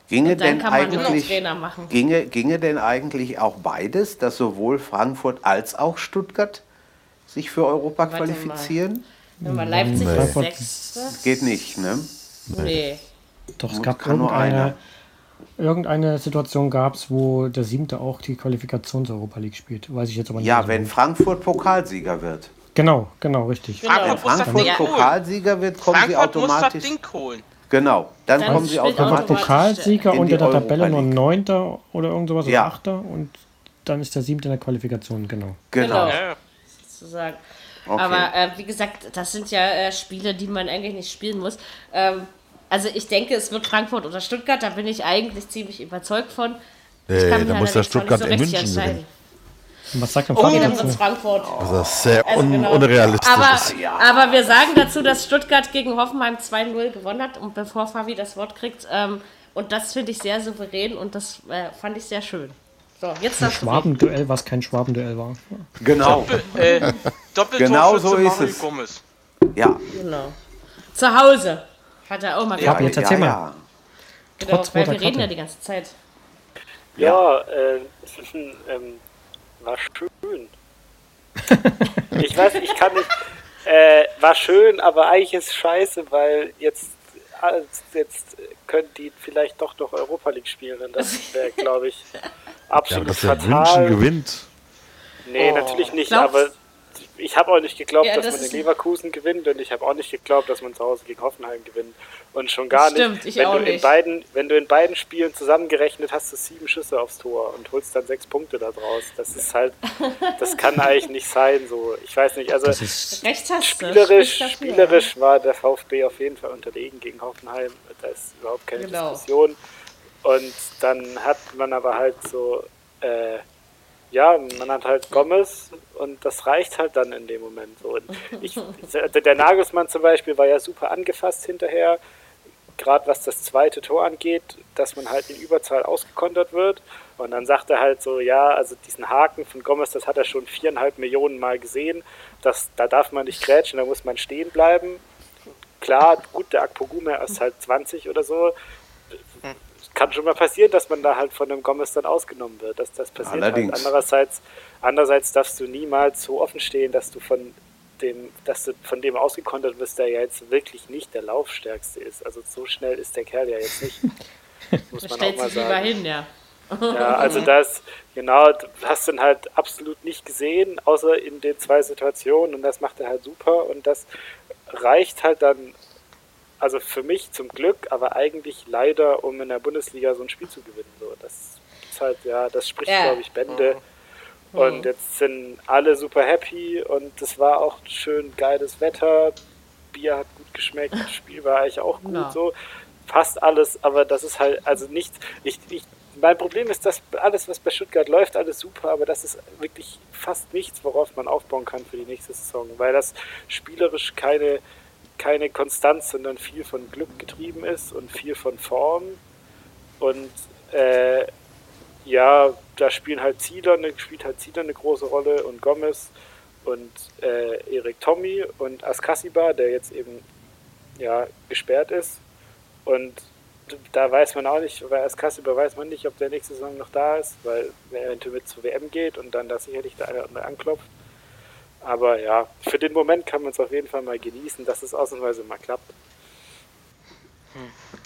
Ginge dann denn kann man noch eigentlich Trainer machen. ginge, ginge denn eigentlich auch beides, dass sowohl Frankfurt als auch Stuttgart sich für Europa Warte mal. qualifizieren? Wenn man Leipzig ist Frankfurt- Sechste. Geht nicht, ne? Nee. Doch, es gab kann nur irgendeine, einer. irgendeine Situation gab es, wo der Siebte auch die Qualifikation-Europa League spielt. Weiß ich jetzt aber nicht. Ja, wenn gut. Frankfurt Pokalsieger wird. Genau, genau, richtig. Genau. Frankfurt muss das Frankfurt holen. Pokalsieger wird, kommen sie Frankfurt muss das automatisch. Ding holen. Genau, dann, Dann kommen sie automatisch. automatisch Pokalsieger in unter der Tabelle nur. Neunter oder irgend sowas Ja. oder Achter und dann ist der Siebte in der Qualifikation, genau. Genau. Genau. Ja, sozusagen. Okay. Aber äh, wie gesagt, das sind ja äh, Spiele, die man eigentlich nicht spielen muss. Ähm, also ich denke, es wird Frankfurt oder Stuttgart, da bin ich eigentlich ziemlich überzeugt von. Ich Nee, da muss der Stuttgart nicht in München gewinnen. Und was sagt denn Fabi dann dazu? Frankfurt. Also das ist sehr Also un genau. unrealistisch. Aber, aber wir sagen dazu, dass Stuttgart gegen Hoffenheim 2-0 gewonnen hat. Und bevor Fabi das Wort kriegt, ähm, und das finde ich sehr souverän und das äh, fand ich sehr schön. So, jetzt Ein das Schwabenduell, was kein Schwabenduell war. Genau. Äh, Doppeltorschütze Genau so ist es. Gomez. Ja. Genau. Zu Hause hat er auch mal ja, gemacht. jetzt erzähl ja, mal. ja. Genau, trotz weil wir reden Karte. ja die ganze Zeit. Ja, äh, ähm, war schön. ich weiß, ich kann nicht. Äh, war schön, aber eigentlich ist es scheiße, weil jetzt, jetzt können die vielleicht doch noch Europa League spielen. Das wäre, glaube ich, Ja, absolut dass der München fatal. gewinnt. Nee, Oh. natürlich nicht, Glaubst- aber ich habe auch nicht geglaubt, Ja, dass das man in Leverkusen gewinnt und ich habe auch nicht geglaubt, dass man zu Hause gegen Hoffenheim gewinnt. Und schon gar Stimmt, nicht, ich wenn auch du in nicht. beiden, wenn du in beiden Spielen zusammengerechnet hast, du sieben Schüsse aufs Tor und holst dann sechs Punkte da draus. Das ist halt, das kann eigentlich nicht sein. So, ich weiß nicht. Also du. spielerisch, dafür. spielerisch war der VfB auf jeden Fall unterlegen gegen Hoffenheim. Da ist überhaupt keine Genau. Diskussion. Und dann hat man aber halt so, äh, ja, man hat halt Gomez und das reicht halt dann in dem Moment. Und ich, der der Nagelsmann zum Beispiel war ja super angefasst hinterher, gerade was das zweite Tor angeht, dass man halt in Überzahl ausgekontert wird. Und dann sagt er halt so, ja, also diesen Haken von Gomez, das hat er schon viereinhalb Millionen Mal gesehen. Das, da darf man nicht grätschen, da muss man stehen bleiben. Klar, gut, der Akpoguma ist halt 20 oder so. Kann schon mal passieren, dass man da halt von einem Gomez dann ausgenommen wird. Das, das passiert Allerdings. halt. Andererseits, andererseits darfst du niemals so offen stehen, dass du von dem, dass du von dem ausgekontert wirst, der ja jetzt wirklich nicht der Laufstärkste ist. Also so schnell ist der Kerl ja jetzt nicht. Muss Da man auch stellt mal sich lieber sagen. hin, ja. Ja, also das, genau, du hast ihn halt absolut nicht gesehen, außer in den zwei Situationen und das macht er halt super und das reicht halt dann, also für mich zum Glück, aber eigentlich leider, um in der Bundesliga so ein Spiel zu gewinnen. So, das ist halt, ja, das spricht, Ja. glaube ich, Bände. Und jetzt sind alle super happy und es war auch schön geiles Wetter, Bier hat gut geschmeckt, das Spiel war eigentlich auch gut Ja. so. Passt alles, aber das ist halt, also nicht, ich, ich, mein Problem ist, dass alles, was bei Stuttgart läuft, alles super, aber das ist wirklich fast nichts, worauf man aufbauen kann für die nächste Saison, weil das spielerisch keine, keine Konstanz, sondern viel von Glück getrieben ist und viel von Form. Und äh, ja, da spielen halt Zieler, spielt halt Zieler eine große Rolle und Gomez und äh, Erik Tommy und Askasiba, der jetzt eben ja gesperrt ist. Und da weiß man auch nicht, bei Askasiba weiß man nicht, ob der nächste Saison noch da ist, weil er eventuell mit zur WM geht und dann da sicherlich der eine oder andere anklopft. Aber ja, für den Moment kann man es auf jeden Fall mal genießen, dass es ausnahmsweise mal klappt.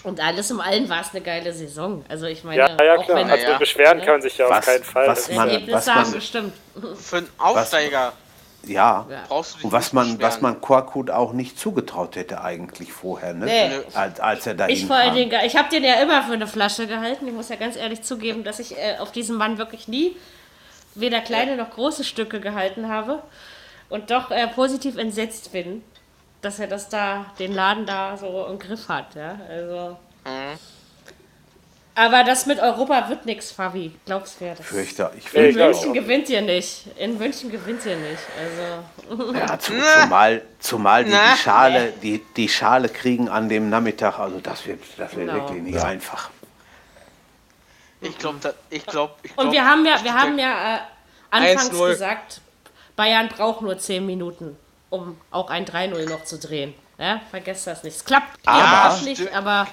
Und alles im Allen war es eine geile Saison. Also ich meine, Ja, ja, auch klar. wenn Also Ja. beschweren kann man sich ja auf Was- keinen Fall. was Das- man- Ergebnisse was haben man- bestimmt. Für einen Aufsteiger Ja. Ja. brauchst du dich Und was nicht man, was beschweren. man Korkut auch nicht zugetraut hätte eigentlich vorher, ne? Nee. Als, als er dahin Ich vor allen kam. Dingen, ich habe den ja immer für eine Flasche gehalten. Ich muss ja ganz ehrlich zugeben, dass ich äh, auf diesen Mann wirklich nie weder kleine noch große Stücke gehalten habe und doch äh, positiv entsetzt bin, dass er das da, den Laden da so im Griff hat. Ja? Also. Aber das mit Europa wird nichts, Fabi. Glaubst mir das? Fürchter, ich In fürchte München auch. gewinnt ihr nicht. In München gewinnt ihr nicht. Also. Ja, zu, zumal, zumal die, die, Schale, die, die Schale kriegen an dem Nachmittag, also das wird, das wird Genau. wirklich nicht einfach. Ich glaube, ich glaube, ich glaub, Und wir haben ja, wir haben ja äh, anfangs 1-0. gesagt, Bayern braucht nur 10 Minuten, um auch ein 3-0 noch zu drehen. Ja, vergesst das nicht. Es klappt Aber- aber, nicht, aber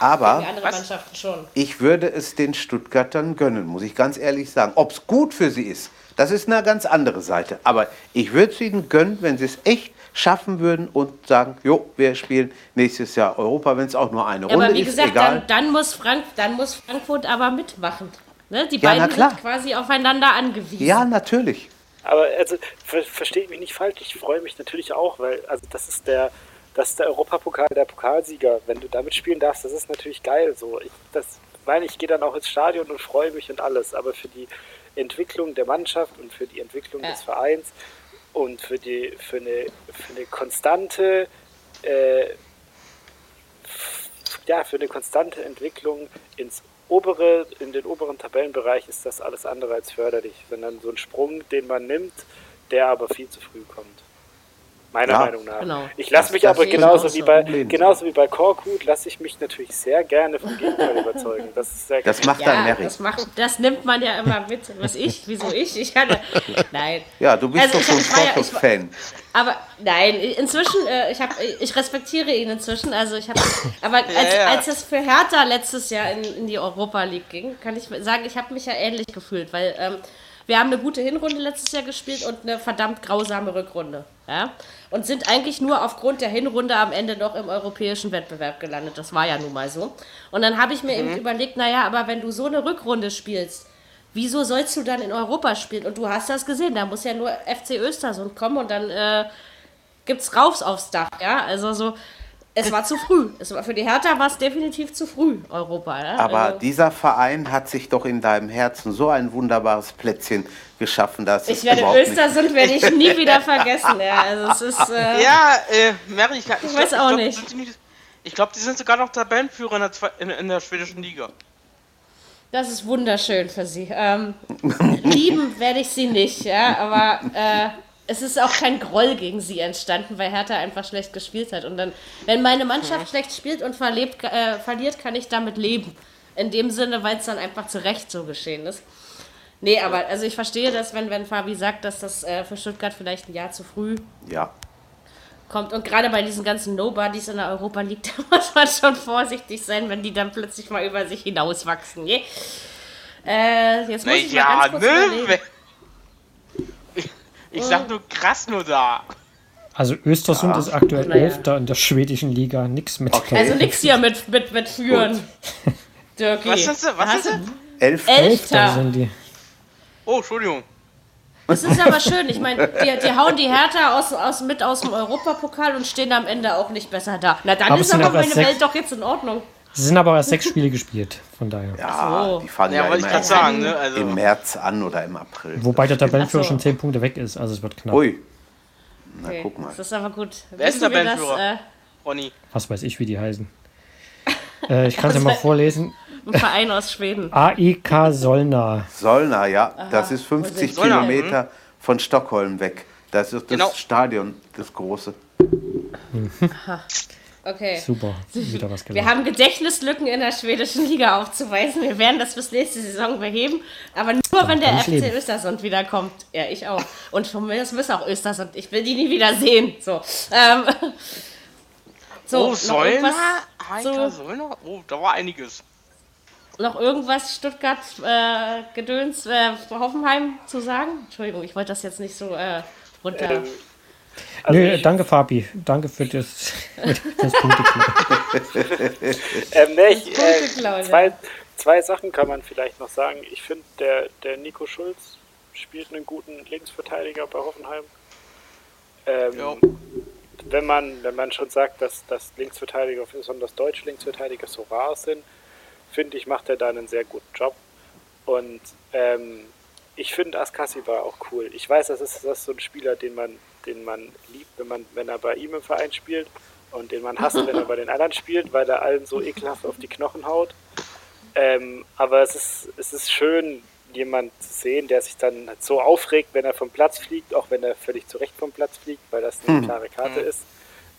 Aber die anderen Mannschaften schon. ich würde es den Stuttgartern gönnen, muss ich ganz ehrlich sagen. Ob es gut für sie ist, das ist eine ganz andere Seite. Aber ich würde es ihnen gönnen, wenn sie es echt schaffen würden und sagen, jo, wir spielen nächstes Jahr Europa, wenn es auch nur eine Ja, Runde aber wie ist, gesagt, egal. dann, dann, muss Frank, dann muss Frankfurt aber mitmachen. Ne? Die Ja, beiden sind quasi aufeinander angewiesen. ja, natürlich. Aber also ver versteht mich nicht falsch, ich freue mich natürlich auch, weil also das ist der das ist der Europapokal der Pokalsieger. Wenn du damit spielen darfst, das ist natürlich geil. So, ich das meine, ich gehe dann auch ins Stadion und freue mich und alles. Aber für die Entwicklung der Mannschaft und für die Entwicklung Ja. des Vereins und für die für eine für eine konstante äh, ja, für eine konstante Entwicklung ins obere, in den oberen Tabellenbereich ist das alles andere als förderlich, sondern so ein Sprung, den man nimmt, der aber viel zu früh kommt. Meiner Ja, Meinung nach. genau. Ich lasse mich das aber genauso wie bei genauso wie bei Korkut lasse ich mich natürlich sehr gerne vom Gegenteil überzeugen. Das ist sehr Das macht dann Ja, Mary. das, macht, das nimmt man ja immer mit. Was ich? Wieso ich? Ich hatte. Nein. Ja, du bist Also doch ich- so ein Korkut-Fan. Aber nein, inzwischen, äh, ich, hab, ich respektiere ihn inzwischen. Also ich habe, aber als, ja. als es für Hertha letztes Jahr in, in die Europa League ging, kann ich sagen, ich habe mich ja ähnlich gefühlt, weil ähm, wir haben eine gute Hinrunde letztes Jahr gespielt und eine verdammt grausame Rückrunde. Ja? Und sind eigentlich nur aufgrund der Hinrunde am Ende noch im europäischen Wettbewerb gelandet. Das war ja nun mal so. Und dann habe ich mir eben überlegt, naja, aber wenn du so eine Rückrunde spielst, wieso sollst du dann in Europa spielen? Und du hast das gesehen, da muss ja nur FC Östersund kommen und dann äh, gibt's raufs aufs Dach, ja? Also so, es war zu früh. Es war für die Hertha war es definitiv zu früh, Europa. Ja? Aber also, dieser Verein hat sich doch in deinem Herzen so ein wunderbares Plätzchen geschaffen, dass es ich werde nicht Östersund werde ich nie wieder vergessen. Ja, also es ist äh, Ja, äh, Mary, ich, ich, Ich weiß glaub, auch glaub, nicht. sind Ich glaube, die sind sogar noch Tabellenführer in der, in, in der schwedischen Liga. das ist wunderschön für sie. Ähm, lieben werde ich sie nicht, ja, aber äh, es ist auch kein Groll gegen sie entstanden, weil Hertha einfach schlecht gespielt hat. Und dann, wenn meine Mannschaft schlecht spielt und verlebt, äh, verliert, kann ich damit leben. In dem Sinne, weil es dann einfach zu Recht so geschehen ist. Nee, aber also ich verstehe das, wenn, wenn Fabi sagt, dass das äh, für Stuttgart vielleicht ein Jahr zu früh Ja, kommt. Und gerade bei diesen ganzen Nobodies in der Europa League, da muss man schon vorsichtig sein, wenn die dann plötzlich mal über sich hinauswachsen. Je. Äh, jetzt muss ich mal Naja, ganz kurz ne? Ich, sag nur krass nur da. Also Östersund ist aktuell Naja. Elfter in der schwedischen Liga. Nix mit. Okay. Also nix hier mit, mit, mit Führen. Dirkie. Was sind sie? Was elf. Elfter Elfter. sind die. Oh, Entschuldigung. Das ist aber schön. Ich meine, die, die hauen die Hertha aus, aus, mit aus dem Europapokal und stehen am Ende auch nicht besser da. Na, dann Aber ist aber meine Welt doch jetzt in Ordnung. Sie sind aber erst sechs Spiele gespielt, von daher. Ja, so. die fangen Ja, ja, wollte ich gerade sagen, ne? im Also, März an oder im April. Wobei der Tabellenführer so. schon zehn Punkte weg ist, also es wird knapp. Ui, na Okay, guck mal. Das ist aber gut. Wer ist Tabellenführer? äh, Ronny. Was weiß ich, wie die heißen. Äh, ich kann es ja mal vorlesen. ein Verein aus Schweden. AIK Solna. Solna, ja, das ist 50 Solna? Kilometer von Stockholm weg. Das ist das Genau. Stadion, das große. Okay. Super, wieder was Wir gelernt. haben Gedächtnislücken in der schwedischen Liga aufzuweisen. Wir werden das bis nächste Saison beheben. Aber nur, wenn der FC leben. Östersund wiederkommt. Ja, ich auch. Und von mir aus müssen auch Östersund. Ich will die nie wieder sehen. So. Ähm, so Oh, irgendwas, Heiter so- Säuler? Oh, da war einiges. noch irgendwas Stuttgart äh, Gedöns äh, Hoffenheim zu sagen? Entschuldigung, ich wollte das jetzt nicht so äh, runter. Also Nö, ich- danke Fabi. Danke für das, das. Ähm, nee, ich, äh, zwei, zwei Sachen kann man vielleicht noch sagen. Ich finde, der, der Nico Schulz spielt einen guten Linksverteidiger bei Hoffenheim. Ähm, wenn, man, wenn man schon sagt, dass, dass Linksverteidiger, besonders deutsche Linksverteidiger, so rar sind, finde ich, macht er da einen sehr guten Job. Und ähm, ich finde Askassi war auch cool. Ich weiß, das ist, das ist so ein Spieler, den man, den man liebt, wenn, man, wenn er bei ihm im Verein spielt und den man hasst, wenn er bei den anderen spielt, weil er allen so ekelhaft auf die Knochen haut. Ähm, aber es ist, es ist schön, jemand zu sehen, der sich dann so aufregt, wenn er vom Platz fliegt, auch wenn er völlig zurecht vom Platz fliegt, weil das eine klare Karte ist.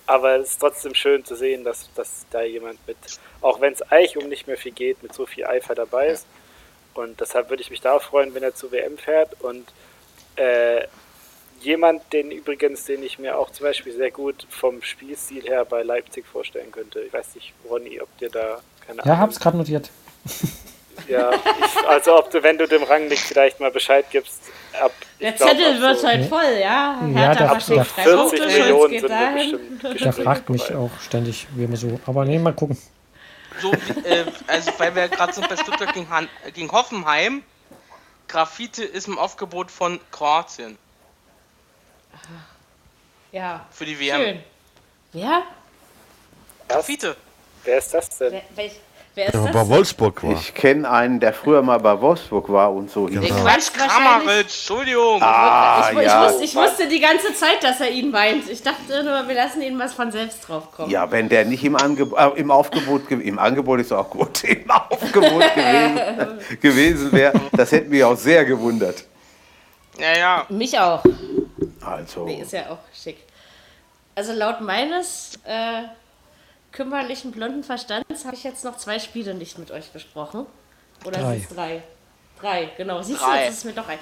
Aber es ist trotzdem schön zu sehen, dass, dass da jemand mit, auch wenn es eigentlich um nicht mehr viel geht, mit so viel Eifer dabei ist. Und deshalb würde ich mich da freuen, wenn er zur WM fährt. Und äh, jemand, den übrigens, den ich mir auch zum Beispiel sehr gut vom Spielstil her bei Leipzig vorstellen könnte. Ich weiß nicht, Ronny, ob dir da keine Ja, hab's gerade notiert. ja, ich, also ob du, wenn du dem Rangnick vielleicht mal Bescheid gibst, ab. Der glaub, Zettel ab wird so, halt voll, ja. Ja, verschickt der- drei 40 Punkte, Schulz Millionen sind wir bestimmt. Der Gespräche fragt mich auch ständig, wie immer so. Aber nee, mal gucken. So, äh, also weil wir gerade sind bei Stuttgart gegen, Han gegen Hoffenheim. Graffiti ist im Aufgebot von Kroatien Ja, für die WM. schön. Wer? Graffiti. Wer ist das denn? Wer, welch, wer ist Der das? bei Wolfsburg war. Ich kenne einen, der früher mal bei Wolfsburg war und so. Der Genau. Quatsch Kramaric. Entschuldigung. Ah, ich, ich, ja. wusste, ich wusste die ganze Zeit, dass er ihn meint. Ich dachte nur, wir lassen ihn was von selbst drauf kommen. Ja, wenn der nicht im, Angeb äh, im Aufgebot, ge- im Angebot ist auch gut, im Aufgebot gewesen, gewesen wäre, das hätte mich auch sehr gewundert. Ja, ja. Mich auch. Also, Nee, ist ja auch schick. Also laut meines äh, kümmerlichen blonden Verstands habe ich jetzt noch zwei Spiele nicht mit euch besprochen. Oder Drei. sind es drei? Drei, genau. Siehst du, Drei. jetzt ist es mir doch ein.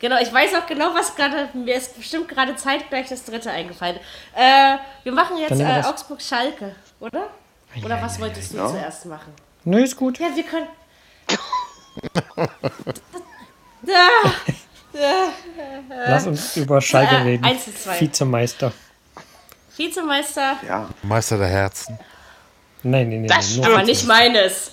Genau, ich weiß auch genau, was gerade, mir ist bestimmt gerade zeitgleich das dritte eingefallen. Äh, wir machen jetzt äh. Augsburg-Schalke, oder? Oder was wolltest du ja. zuerst machen? Nö, ist gut. Ja, wir können. Ja, Lass uns über Schalke Äh, reden. eins zu zwei. Vizemeister. Vizemeister, ja, Meister der Herzen. Nein, nee, nee, Das stimmt. aber nicht meines.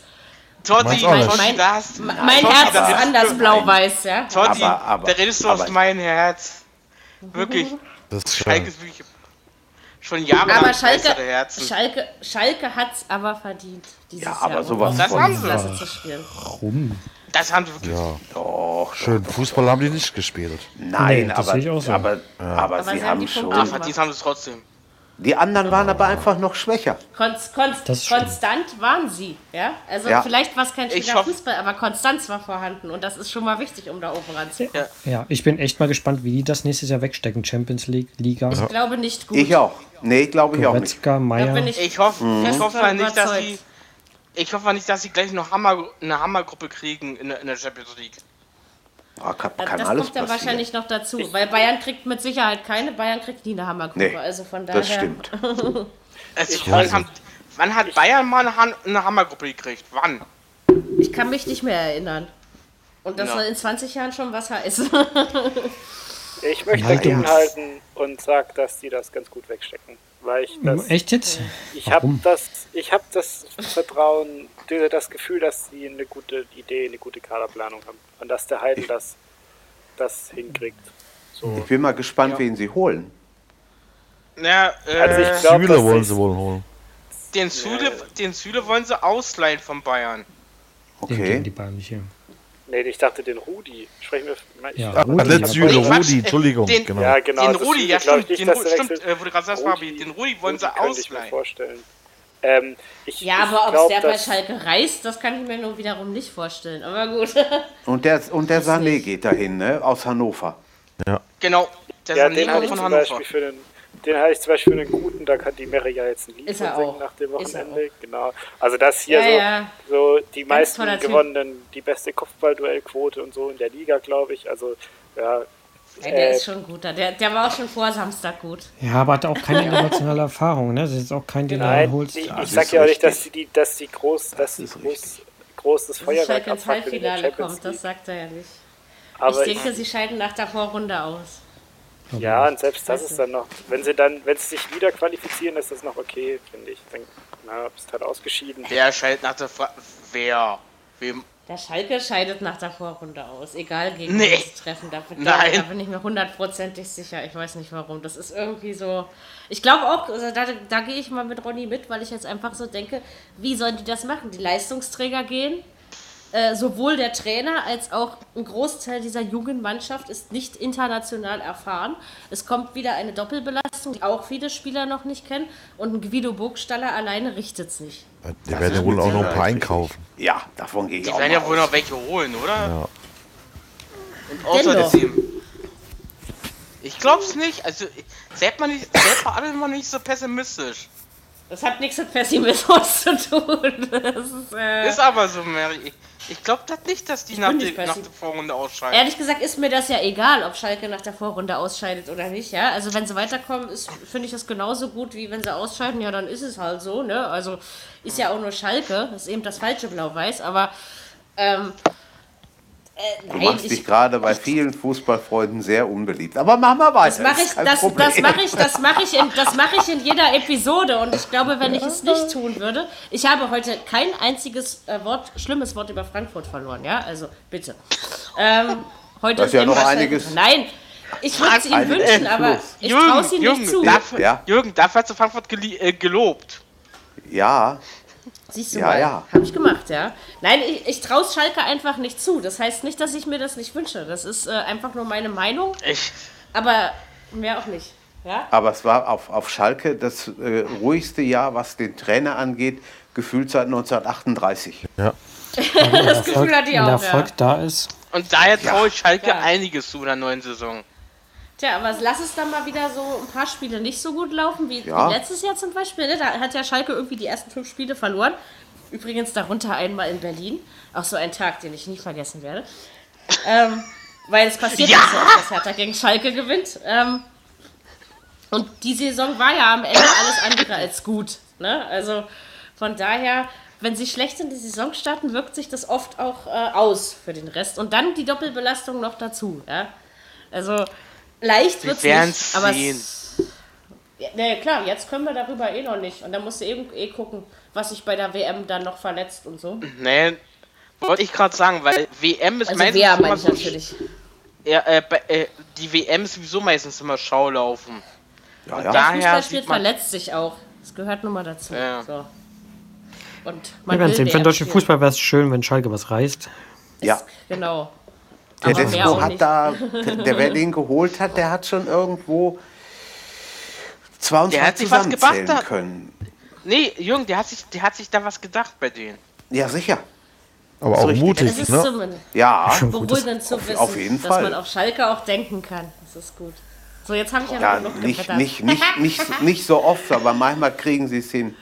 Totti, Meinst auch nicht. Totti, da hast Mein Totti, Herz ist anders blau-weiß, ja. Totti, Aber- aber- da redest du aus meinem Herz. Wirklich. Das ist Schalke ist wirklich schon jahrelang Aber Meister Schalke, der Herzen. Schalke, Schalke hat es aber verdient, dieses Ja, aber Jahr sowas um Das von- haben sie. Klasse zu spielen. rum. Das haben sie wirklich. Ja, doch, schön. Fußball haben die nicht gespielt. nein, Nee, aber, so. aber, aber, Aber sie sie haben haben die schon. Gemacht. verdient haben es trotzdem. Die anderen waren aber einfach noch schwächer. Konst, konst, konstant waren sie, ja. Also Ja. vielleicht war es kein schöner hoffe- Fußball, aber Konstanz war vorhanden und das ist schon mal wichtig, um da oben ranzukommen. Ja, ich bin echt mal gespannt, wie die das nächstes Jahr wegstecken. Champions League, Liga, Ich glaube nicht gut. Ich auch. Nee, glaube ich auch nicht. Goretzka, Meier. ich, Ich hoffe, Mhm. ich hoffe von nicht, dass sie. Ich hoffe nicht, dass sie gleich noch Hammer, eine Hammergruppe kriegen in der, in der Champions League. Ah, kann, das, kann das alles kommt dann passieren. wahrscheinlich noch dazu, weil Bayern kriegt mit Sicherheit keine, Bayern kriegt nie eine Hammergruppe. Nee, also von daher. das stimmt. Also, wann, haben, wann hat Bayern mal eine, Han- eine Hammergruppe gekriegt? Wann? Ich kann mich nicht mehr erinnern. Und das Ja. in 20 Jahren schon was heißen. Ich möchte dagegen halten und sage, dass die das ganz gut wegstecken. Weil ich das, Echt jetzt? ich habe das, ich habe das Vertrauen, das Gefühl, dass sie eine gute Idee, eine gute Kaderplanung haben und dass der Heidel das, das hinkriegt. So. Ich bin mal gespannt, Ja. wen sie holen. Ja, äh, Also ich glaub, Süle wollen sie- wohl holen. den, Süle, den Süle wollen sie ausleihen von Bayern. Den Okay. geben die Bayern nicht hier. Nee, ich dachte den Rudi. Sprechen wir. Ich, Ja, Rudi, Nee, Quatsch. Rudi, Entschuldigung. Den- genau. Ja, genau. den Rudi, ja stimmt, nicht, den Ru stimmt, äh, wo du gerade sagst, Fabi, Rudi- den Rudi wollen sie Rudi könnte ich mir ausleihen. vorstellen. Ähm, ich, Ja, ich aber ob der bei Schalke reist, das kann ich mir nur wiederum nicht vorstellen. Aber gut. Und der, und der Sané nicht. geht dahin, ne? Aus Hannover. Genau, der Ja, Sané den kommt ich von zum Hannover. Beispiel für einen, den halte ich zum Beispiel für einen guten, da kann die Mary ja jetzt ein Lied singen auch. nach dem Wochenende. Genau. Also das hier Ja, so, ja. so die meisten toller Typ. gewonnenen, die beste Kopfballduellquote und so in der Liga, glaube ich. Also ja, Ey, der Äh, ist schon gut. Der, der war auch schon vor Samstag gut. Ja, aber hat auch keine internationale Erfahrung, ne? Das ist jetzt auch kein, den nein, holst. ich, das ich sag ja auch nicht, dass die, dass die groß, dass die ist groß, großes Feuerwerk abfackeln in der Halbfinale Champions kommt, das sagt er ja nicht. Aber ich denke, sie scheiden nach der Vorrunde aus. Ja, und selbst das ist dann noch, wenn sie dann, wenn sie sich wieder qualifizieren, ist das noch okay, finde ich. Dann na, bist halt ausgeschieden. Wer scheidet nach der Fra Wer? Wem? Der Schalke scheidet nach der Vorrunde aus, egal gegen Nee. wen sie treffen. Da, bin- Nein. da bin ich mir hundertprozentig sicher. Ich weiß nicht warum. Das ist irgendwie so. Ich glaube auch, also da, da gehe ich mal mit Ronny mit, weil ich jetzt einfach so denke, wie sollen die das machen? Die Leistungsträger gehen. Äh, sowohl der Trainer als auch ein Großteil dieser jungen Mannschaft ist nicht international erfahren. Es kommt wieder eine Doppelbelastung, die auch viele Spieler noch nicht kennen. Und ein Guido Burgstaller alleine richtet es nicht. Die werden ja wohl auch noch ein paar einkaufen. Ja, davon gehe ich Die auch werden mal ja wohl noch welche holen, oder? Ja. Und außer Dennoch. der Team. Ich glaub's nicht. Also, seid mal nicht, seid mal alle mal nicht so pessimistisch. Das hat nichts mit Pessimismus zu tun. Das ist, äh, Ist aber so, Mary. Ich, glaube das nicht, dass die nach, nicht nach der Vorrunde ausscheiden. Ehrlich gesagt ist mir das ja egal, ob Schalke nach der Vorrunde ausscheidet oder nicht, ja. Also wenn sie weiterkommen, finde ich das genauso gut, wie wenn sie ausscheiden, ja, dann ist es halt so, ne? Also ist ja auch nur Schalke, das ist eben das falsche Blau-Weiß, aber ähm, äh, Du nein, machst ich, dich gerade bei vielen Fußballfreunden sehr unbeliebt. Aber mach mal weiter. das mache ich, das, das mache ich, das mache ich, in, das mache ich in jeder Episode und ich glaube, wenn ich es nicht tun würde, ich habe heute kein einziges äh, Wort, schlimmes Wort über Frankfurt verloren, ja, also bitte. Ähm, heute Das ist ja noch einiges. Nein, ich würde es ihm wünschen, aber Endfluss. ich traue es ihm nicht zu. dafür, Ja. Jürgen, dafür hast du Frankfurt äh, gelobt. Ja, Siehst du Ja, mal, ja. habe ich gemacht, ja. Nein, ich, ich traue Schalke einfach nicht zu. Das heißt nicht, dass ich mir das nicht wünsche. Das ist äh, einfach nur meine Meinung, Ich, aber mehr auch nicht. Ja? aber es war auf, auf Schalke das äh, ruhigste Jahr, was den Trainer angeht, gefühlt seit 1938. Ja. Das Gefühl hatte ich Wenn der auch, ja. Erfolg da ist. und daher traue ich Schalke Ja. einiges zu in der neuen Saison. Tja, aber lass es dann mal wieder so ein paar Spiele nicht so gut laufen, wie, Ja. letztes Jahr zum Beispiel. Ne? Da hat ja Schalke irgendwie die ersten fünf Spiele verloren. Übrigens darunter einmal in Berlin. Auch so ein Tag, den ich nie vergessen werde. Ähm, weil es passiert Ja. so dass Hertha gegen Schalke gewinnt. Ähm, und die Saison war ja am Ende alles andere als gut. Ne? Also von daher, wenn sie schlecht in die Saison starten, wirkt sich das oft auch äh, aus für den Rest. Und dann die Doppelbelastung noch dazu. Ja? Also leicht wird es nicht. Aber sehen. es, ja, ne, klar, jetzt können wir darüber eh noch nicht. Und dann musst du eben eh gucken, was sich bei der WM dann noch verletzt und so. Nee, wollte ich gerade sagen, weil WM ist Also meistens wer immer meine ich so. natürlich. Ja, äh, äh, die WM ist sowieso meistens immer Schaulaufen. Ja, Und ja. daher sieht spielt verletzt sich auch. Das gehört nun mal dazu. Ja. So. Und man werden will sehen. Für den WM deutschen. Fußball wäre es schön, wenn Schalke was reißt. ja. Genau. Der Aber auch hat da, der wer den geholt hat, der hat schon irgendwo zwei und Der zwei hat sich was können. Nee, Jürgen, der hat sich, der hat sich da was gedacht bei denen. Ja, sicher. Aber auch richtig. mutig, Das ist ne? zumindest Ja, beruhigend zu auf- wissen, auf jeden dass Fall. man auf Schalke auch denken kann. Das ist gut. So, jetzt habe ich ja, ja noch genug nicht, nicht, nicht, nicht, nicht so oft, aber manchmal kriegen sie es hin.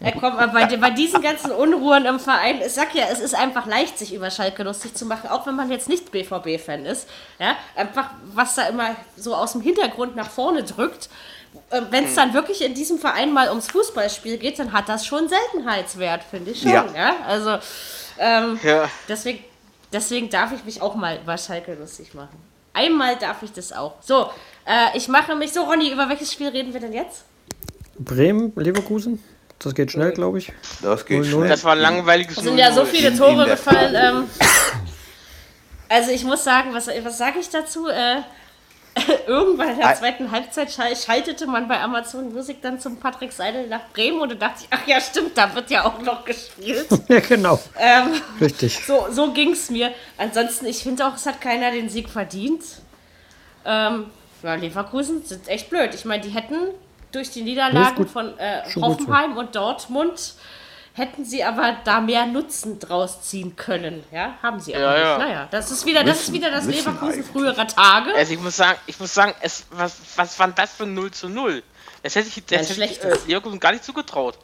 Ja, komm, aber bei, bei diesen ganzen Unruhen im Verein, ich sag ja, es ist einfach leicht, sich über Schalke lustig zu machen, auch wenn man jetzt nicht BVB-Fan ist. Ja, einfach, was da immer so aus dem Hintergrund nach vorne drückt. Wenn es dann wirklich in diesem Verein mal ums Fußballspiel geht, dann hat das schon Seltenheitswert, finde ich schon. Ja. Ja. Also, ähm, Ja. deswegen, deswegen darf ich mich auch mal über Schalke lustig machen. Einmal darf ich das auch. So, äh, ich mache mich so, Ronny, über welches Spiel reden wir denn jetzt? Bremen, Leverkusen. Das geht schnell, glaube ich. Das geht 0-0. schnell. Das war ein langweiliges Es sind ja so 0-0. viele Tore gefallen. Ähm, also ich muss sagen, was, was sage ich dazu? Äh, irgendwann in der zweiten Halbzeit schal- schaltete man bei Amazon Music dann zum Patrick Seidel nach Bremen und da dachte ich, ach ja stimmt, da wird ja auch noch gespielt. Ja, genau. ähm, Richtig. so so ging es mir. Ansonsten, ich finde auch, es hat keiner den Sieg verdient. Ähm, ja, Leverkusen sind echt blöd. Ich meine, die hätten durch die Niederlagen gut. von äh, so. Hoffenheim und Dortmund hätten sie aber da mehr Nutzen draus ziehen können. Ja, haben sie aber Ja, nicht. ja. Naja, das ist wieder, das ist wieder das Leverkusen eigentlich. früherer Tage. Also ich muss sagen, ich muss sagen, es, was, was war das für ein 0 zu 0? Das hätte ich, das hätte ich äh. Leverkusen gar nicht zugetraut.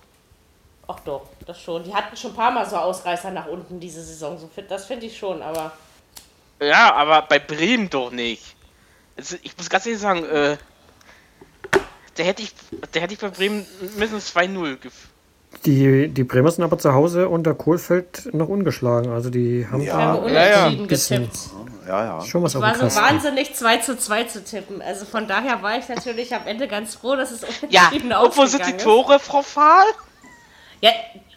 Ach doch, das schon. Die hatten schon ein paar Mal so Ausreißer nach unten diese Saison. So, fit- das finde ich schon, aber Ja, aber bei Bremen doch nicht. Also ich muss ganz ehrlich sagen, äh, da hätte ich, da hätte ich bei Bremen mindestens 2-0 gef Die, die Bremer sind aber zu Hause unter Kohlfeld noch ungeschlagen. Also die haben Ja. wir ja, ja. unentschieden getippt. Ja, ja. Schon was Ich auf war dem so wahnsinnig 2 zu 2 zu tippen. Also von daher war ich natürlich am Ende ganz froh, dass es Ja, unentschieden und wo sind die. Tore, Frau Fahl? Ja,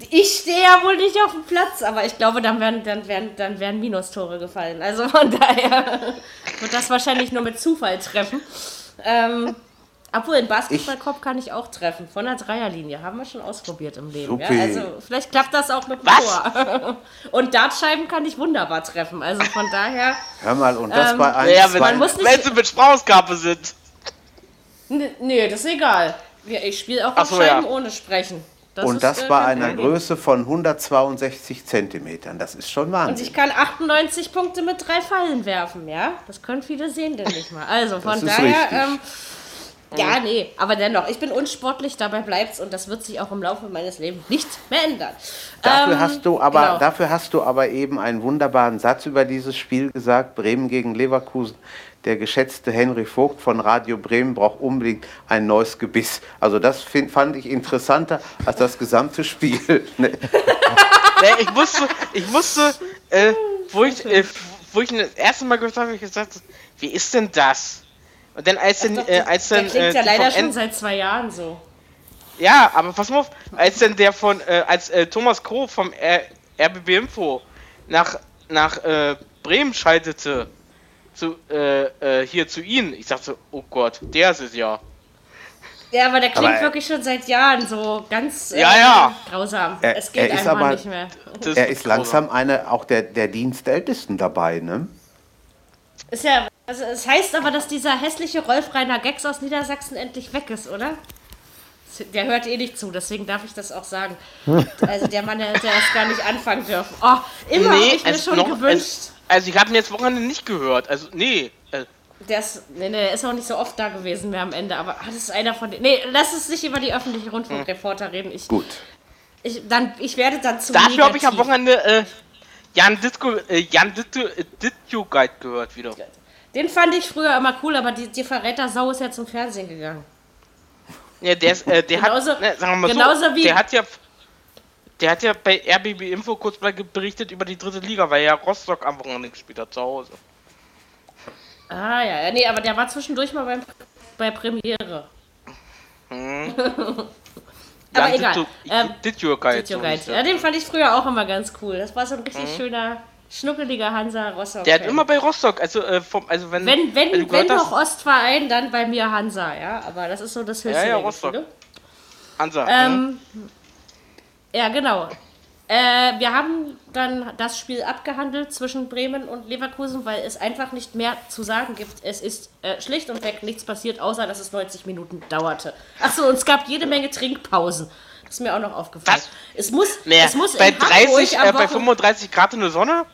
ich stehe ja wohl nicht auf dem Platz, aber ich glaube, dann werden, dann werden, dann werden Minustore gefallen. Also von daher wird das wahrscheinlich nur mit Zufall treffen. Ähm, obwohl, in Basketballkorb kann ich auch treffen. Von der Dreierlinie. Haben wir schon ausprobiert im Leben. Ja? Also vielleicht klappt das auch mit dem? Tor. Und Dartscheiben kann ich wunderbar treffen. Also von daher. Hör mal, und das Ähm, bei 1, Ja, wenn, man muss nicht- wenn sie mit Sprauskappe sind. Nee, das ist egal. Ich spiele auch auf so, Scheiben ja. ohne Sprechen. Das Und das äh, bei einer. Größe von 162 Zentimetern. Das ist schon Und Wahnsinn. ich kann 98 Punkte mit drei Fallen werfen, ja? Das können viele sehen denn nicht mal. Also von Das ist daher, richtig. ähm, ja, nee, aber dennoch, ich bin unsportlich, dabei bleibt's und das wird sich auch im Laufe meines Lebens nicht mehr ändern. Dafür Ähm, hast du aber, genau. dafür hast du aber eben einen wunderbaren Satz über dieses Spiel gesagt. Bremen gegen Leverkusen. Der geschätzte Henry Vogt von Radio Bremen braucht unbedingt ein neues Gebiss. Also das find, fand ich interessanter als das gesamte Spiel. Ne? Nee, ich musste, ich musste, äh, wo ich, äh, wo ich ihn das erste Mal gehört habe, habe ich gesagt, wie ist denn das? Und dann als dann, Doch, äh, als der dann, klingt äh, ja leider schon End- seit zwei Jahren so. Ja, aber pass mal auf, als dann der von, äh, als äh, Thomas Kroh vom R RBB Info nach, nach äh, Bremen schaltete, zu, äh, äh, hier zu Ihnen, ich dachte, oh Gott, der ist es ja. Ja, aber der klingt Aber, wirklich schon seit Jahren so ganz äh, Ja, ja. grausam. Er- es geht er ist einfach aber- nicht mehr. Er ist langsam eine, auch der, der Dienstältesten dabei, ne? Ist ja, also es heißt aber, dass dieser hässliche Rolf Reiner Gex aus Niedersachsen endlich weg ist, oder? Der hört eh nicht zu, deswegen darf ich das auch sagen. Also der Mann, der hätte erst gar nicht anfangen dürfen. Oh, immer hab ich mir also schon noch- gewünscht. Also, also ich habe ihn jetzt Wochenende nicht gehört. Also, nee. Äh, Der ist, nee, nee, ist auch nicht so oft da gewesen mehr am Ende, aber ah, das ist einer von den. Nee, lass uns nicht über die öffentlichen Rundfunkreporter reden. Ich, Gut. ich, dann, ich werde dann zu. dafür habe ich am. Wochenende äh, Jan Ditko, äh, Jan Ditko, äh, Ditko Guide gehört wieder. Den fand ich früher immer cool, aber die, die Verräter-Sau ist ja zum Fernsehen gegangen. Ja, der ist, äh, der Genauso- hat, ne, sagen wir mal so, wie- der hat ja, der hat ja bei RBB Info kurz mal berichtet über die dritte Liga, weil ja Rostock am Wochenende gespielt hat zu Hause. Ah, ja, ja, nee, aber der war zwischendurch mal beim, bei Premiere. aber egal. Ditko, Ähm, Ditko Guide. Video so Guide. Ja, den fand ich früher auch immer ganz cool. Das war so ein richtig schöner, schnuckeliger Hansa Rostock. Der hat immer bei Rostock, also äh, vom, also wenn, wenn, wenn, du wenn noch Ostverein, dann bei mir Hansa, ja. Aber das ist so das höchste Ja, ja, Rostock. Gefühle. Hansa. Ähm, ja, genau. Äh, wir haben dann das Spiel abgehandelt zwischen Bremen und Leverkusen, weil es einfach nicht mehr zu sagen gibt. Es ist äh, schlicht und weg nichts passiert, außer dass es 90 Minuten dauerte. Achso, und es gab jede Menge Trinkpausen. Das ist mir auch noch aufgefallen. Was? Es muss, nee, es muss bei in Hamburg 30, am äh, bei Wochen- 35 Grad in der Sonne?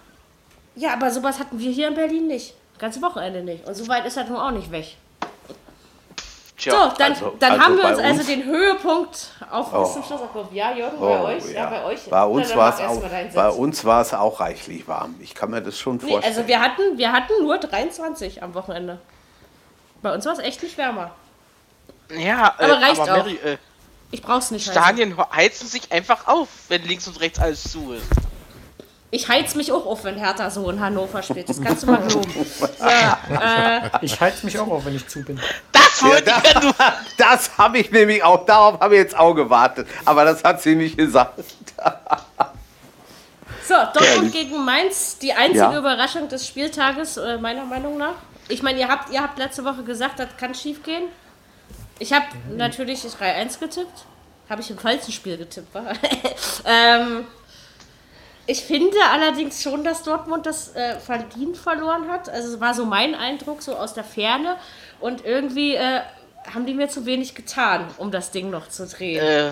Ja, aber sowas hatten wir hier in Berlin nicht. Ganze Wochenende nicht. Und so weit ist das nun auch nicht weg. Tja. So, dann, also- dann also haben wir bei uns also uns- den Höhepunkt auf Oh. bis zum Schluss abgehoben. Ja, Jürgen, bei Oh, euch? Ja, bei euch. Bei uns war es auch, bei uns war es auch reichlich warm. Ich kann mir das schon Nee, vorstellen. also wir hatten, wir hatten nur 23 am Wochenende. Bei uns war es echt nicht wärmer. Ja, äh, Aber reicht aber auch. Mary, äh, Ich brauch's nicht heizen. Stadien heizen sich einfach auf, wenn links und rechts alles zu ist. Ich heiz mich auch auf, wenn Hertha so in Hannover spielt. Das kannst du mal glauben. So, äh, Ich halte mich auch auf, wenn ich zu bin. Das wollte Ja, ich ja nur. Das habe ich nämlich auch, darauf habe ich jetzt auch gewartet. Aber das hat sie nicht gesagt. so, Dortmund gegen Mainz. Die einzige Ja. Überraschung des Spieltages, äh, meiner Meinung nach. Ich meine, ihr habt, ihr habt letzte Woche gesagt, das kann schief gehen. Ich habe natürlich 3-1 getippt. Habe ich im falschen Spiel getippt, war. ähm, ich finde allerdings schon, dass Dortmund das äh, verdient verloren hat. Also es war so mein Eindruck, so aus der Ferne. Und irgendwie äh, haben die mir zu wenig getan, um das Ding noch zu drehen. Äh,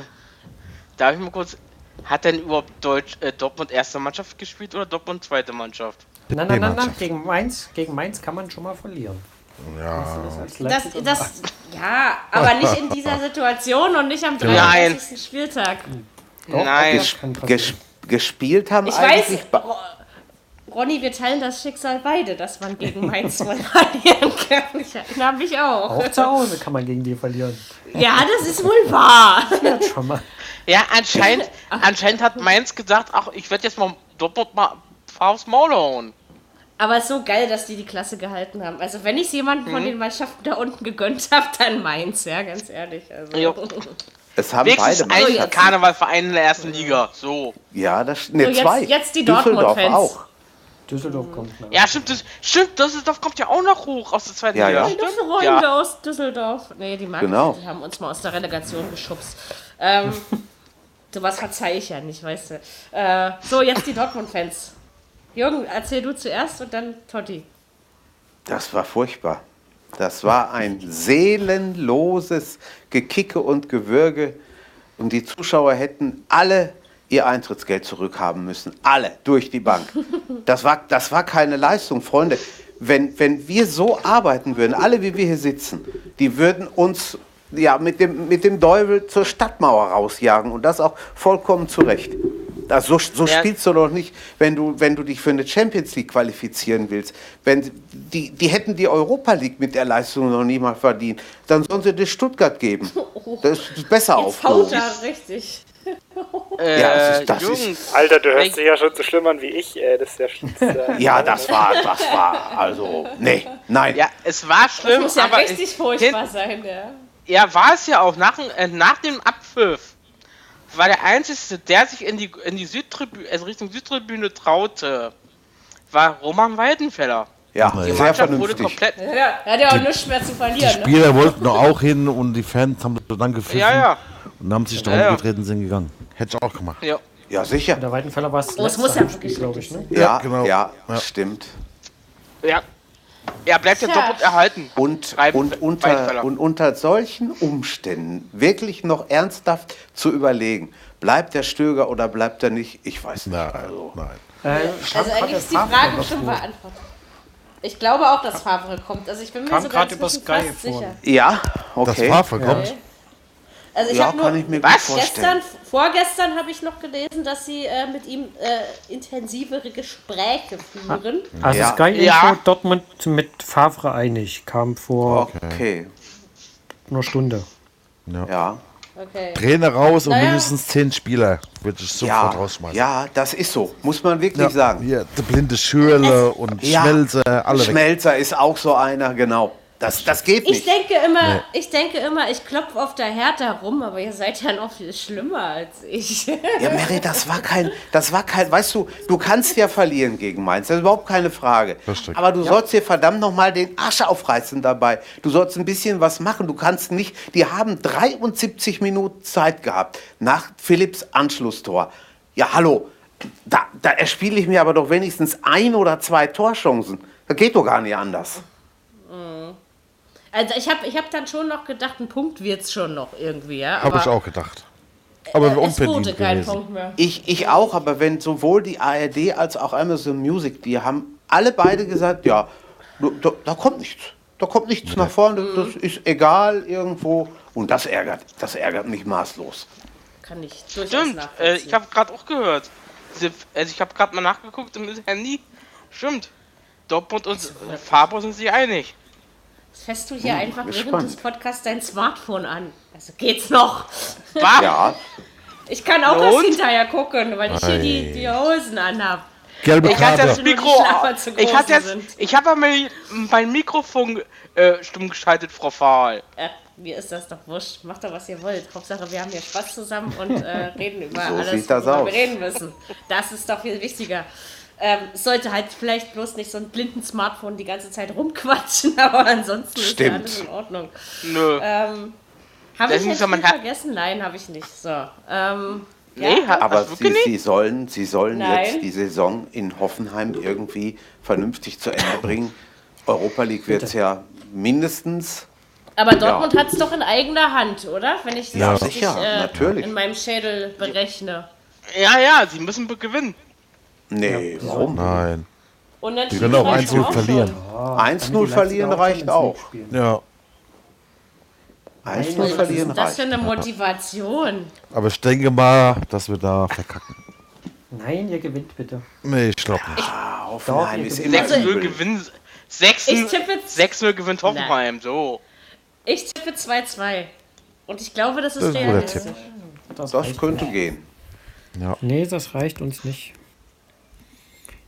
darf ich mal kurz. Hat denn überhaupt Deutsch, äh, Dortmund erste Mannschaft gespielt oder Dortmund zweite Mannschaft? Nein, nein, nein, nein. Gegen Mainz, gegen Mainz kann man schon mal verlieren. Ja, Das, das, ja, aber nicht in dieser Situation und nicht am Nein. 33. Spieltag. Doch, Nein. Ges gespielt haben Ich weiß, eigentlich. Ro- Ronny, wir teilen das Schicksal beide, dass man gegen Mainz verlieren kann. Ich erinnere mich auch. Auch zu Hause kann man gegen die verlieren. Ja, das ist wohl wahr. Ja, schon mal. Ja, anscheinend, anscheinend hat Mainz gesagt, ach, ich werde jetzt mal Dortmund mal aufs Maul hauen. Aber es ist so geil, dass die die Klasse gehalten haben. Also wenn ich es jemandem von den Mannschaften da unten gegönnt habe, dann meins, ja, ganz ehrlich. Also. Es haben Wenigstens beide ein Mannschaften. Karnevalverein in der ersten Liga. So. Ja, das So, ne, jetzt- zwei. jetzt die Düsseldorf Dortmund-Fans. auch. Düsseldorf kommt. nach. Ja, stimmt, das, stimmt, Düsseldorf kommt ja auch noch hoch aus der zweiten Ja, Liga. ja. Stimmt, Dafür rollen ja. aus Düsseldorf. Nee, die mag Genau. die haben uns mal aus der Relegation geschubst. Ähm, sowas verzeih ich ja nicht, weißt du. Äh, so, jetzt die Dortmund-Fans. Jürgen, erzähl du zuerst und dann Totti. Das war furchtbar. Das war ein seelenloses Gekicke und Gewürge. Und die Zuschauer hätten alle ihr Eintrittsgeld zurückhaben müssen. Alle, durch die Bank. Das war, das war keine Leistung, Freunde. Wenn, wenn wir so arbeiten würden, alle wie wir hier sitzen, die würden uns ja, mit, dem, mit dem Teufel zur Stadtmauer rausjagen. Und das auch vollkommen zu Recht. Also so, so Ja. spielst du doch nicht, wenn du, wenn du dich für eine Champions League qualifizieren willst. Wenn, die, die hätten die Europa League mit der Leistung noch nie mal verdient. Dann sollen sie dir Stuttgart geben. Das ist besser aufgehoben. richtig. Äh, Ja, das ist- das ist- Alter, du hörst dich ja schon so schlimm an wie ich, ey. Das ist ja schlimm. Ja, das war, das war, also, nee, nein. ja, es war Das schlimm, muss ja aber richtig ich, furchtbar sein, ja. ja, war es ja auch. Nach, dem- äh, nach dem Abpfiff war der Einzige, der sich in die, in die Südtribüne, also Richtung Südtribüne traute, war Roman Weidenfeller. Ja, Die sehr Mannschaft wurde vernünftig. komplett. Ja, er hat ja auch nichts mehr zu Die verlieren. Ne? Spieler wollten doch auch hin und die Fans haben dann gepfiffen Ja, ja. und haben sich darum Ja, ja. getreten und sind gegangen. Hätte ich auch gemacht. ja. Ja, sicher. Der Weidenfeller war es Oh, es muss ja wirklich glaube ich. Ne? Ja, Ja, genau. ja, Ja. stimmt. Ja. Er bleibt ja doppelt erhalten. Und, und, unter, und unter solchen Umständen wirklich noch ernsthaft zu überlegen, bleibt der Stöger oder bleibt er nicht, ich weiß nicht. Nein, Also, nein. Äh, Also eigentlich ist die Frage schon beantwortet. Ich glaube auch, dass Favre kommt. Also ich bin mir Kam über Sky fast vor. sicher. ja, Das okay. Pfaffer kommt. Also ich ja, kann nur ich mir Was? gestern, vorgestern habe ich noch gelesen, dass sie äh, mit ihm äh, intensivere Gespräche führen. Also Ja. Sky Info Ja. Dortmund mit Favre einig. Kam vor Okay, einer Stunde. ja. Okay. Trainer raus und Naja. mindestens zehn Spieler. Würde ich sofort Ja, rausschmeißen. ja, das ist so, muss man wirklich Ja, sagen. Hier, der blinde Schürle und Ja. Schmelzer, alle weg. Schmelzer ist auch so einer, genau. Das, das geht Ich nicht. denke immer, ich denke immer, ich klopfe auf der Hertha rum, aber ihr seid ja noch viel schlimmer als ich. Ja, Mary, das war kein, das war kein, weißt du, du kannst ja verlieren gegen Mainz, das ist überhaupt keine Frage. Aber du sollst dir verdammt nochmal den Arsch aufreißen dabei. Du sollst ein bisschen was machen. Du kannst nicht, die haben 73 Minuten Zeit gehabt nach Philipps Anschlusstor. Ja, hallo, da, da erspiele ich mir aber doch wenigstens ein oder zwei Torchancen. Das geht doch gar nicht anders. Also ich habe ich hab dann schon noch gedacht, ein Punkt wird's schon noch irgendwie, ja. Habe ich auch gedacht. Aber Es wurde kein. Punkt mehr. Ich, ich auch, aber wenn sowohl die ARD als auch Amazon Music, die haben alle beide gesagt, ja, da, da, kommt nichts. Da kommt nichts nach vorne, das ist egal irgendwo. Und das ärgert, das ärgert mich maßlos. Kann ich durchaus Stimmt, äh, ich habe gerade auch gehört. Also ich habe gerade mal nachgeguckt im Handy. Stimmt. Dortmund und äh, Faber sind sich einig. Fässt du hier einfach während des Podcasts dein Smartphone an? Also geht's noch. Was? Ja, Ich kann auch das hinterher gucken, weil ich hier die, die Hosen anhab. Gelbe Ich hatte das Mikro. Ich hatte jetzt, ich habe mein, mein Mikrofon äh, stumm geschaltet, Frau Fahl. Äh, mir ist das doch wurscht. Macht doch, was ihr wollt. Hauptsache, wir haben hier Spaß zusammen und äh, reden über So alles, worüber wir reden müssen. Das ist doch viel wichtiger. Ähm, es sollte halt vielleicht bloß nicht so ein blinden Smartphone die ganze Zeit rumquatschen, aber ansonsten ist ja Stimmt. alles in Ordnung. Nö. Ähm, habe ich jetzt ja man vergessen? Nein, habe ich nicht. So. Ähm, nee, hat, aber sie, nicht? sie sollen, sie sollen Nein. jetzt die Saison in Hoffenheim irgendwie vernünftig zu Ende bringen. Europa League wird es ja mindestens. aber Dortmund hat es doch in eigener Hand, oder? Wenn ich das Ja, richtig, sicher, äh, natürlich. in meinem Schädel berechne. Ja, ja, sie müssen gewinnen. Nee, warum? Nein. Und dann Die können auch 1-0 verlieren. 1-0 verlieren reicht auch. Ja. 1-0 Was verlieren ist das für reicht. eine Motivation? Aber ich denke mal, dass wir da verkacken. Nein, ihr gewinnt bitte. Nee, ich glaube nicht. Ah, Hoffenheim ist immer 6-0 übel. gewinnen. 6 Ich tippe jetzt- 6-0 gewinnt Hoffenheim, so. Ich tippe 2-2. Und ich glaube, das ist Das ist realistisch. Tipp. Das Das reicht könnte gehen. Nee, das reicht uns nicht.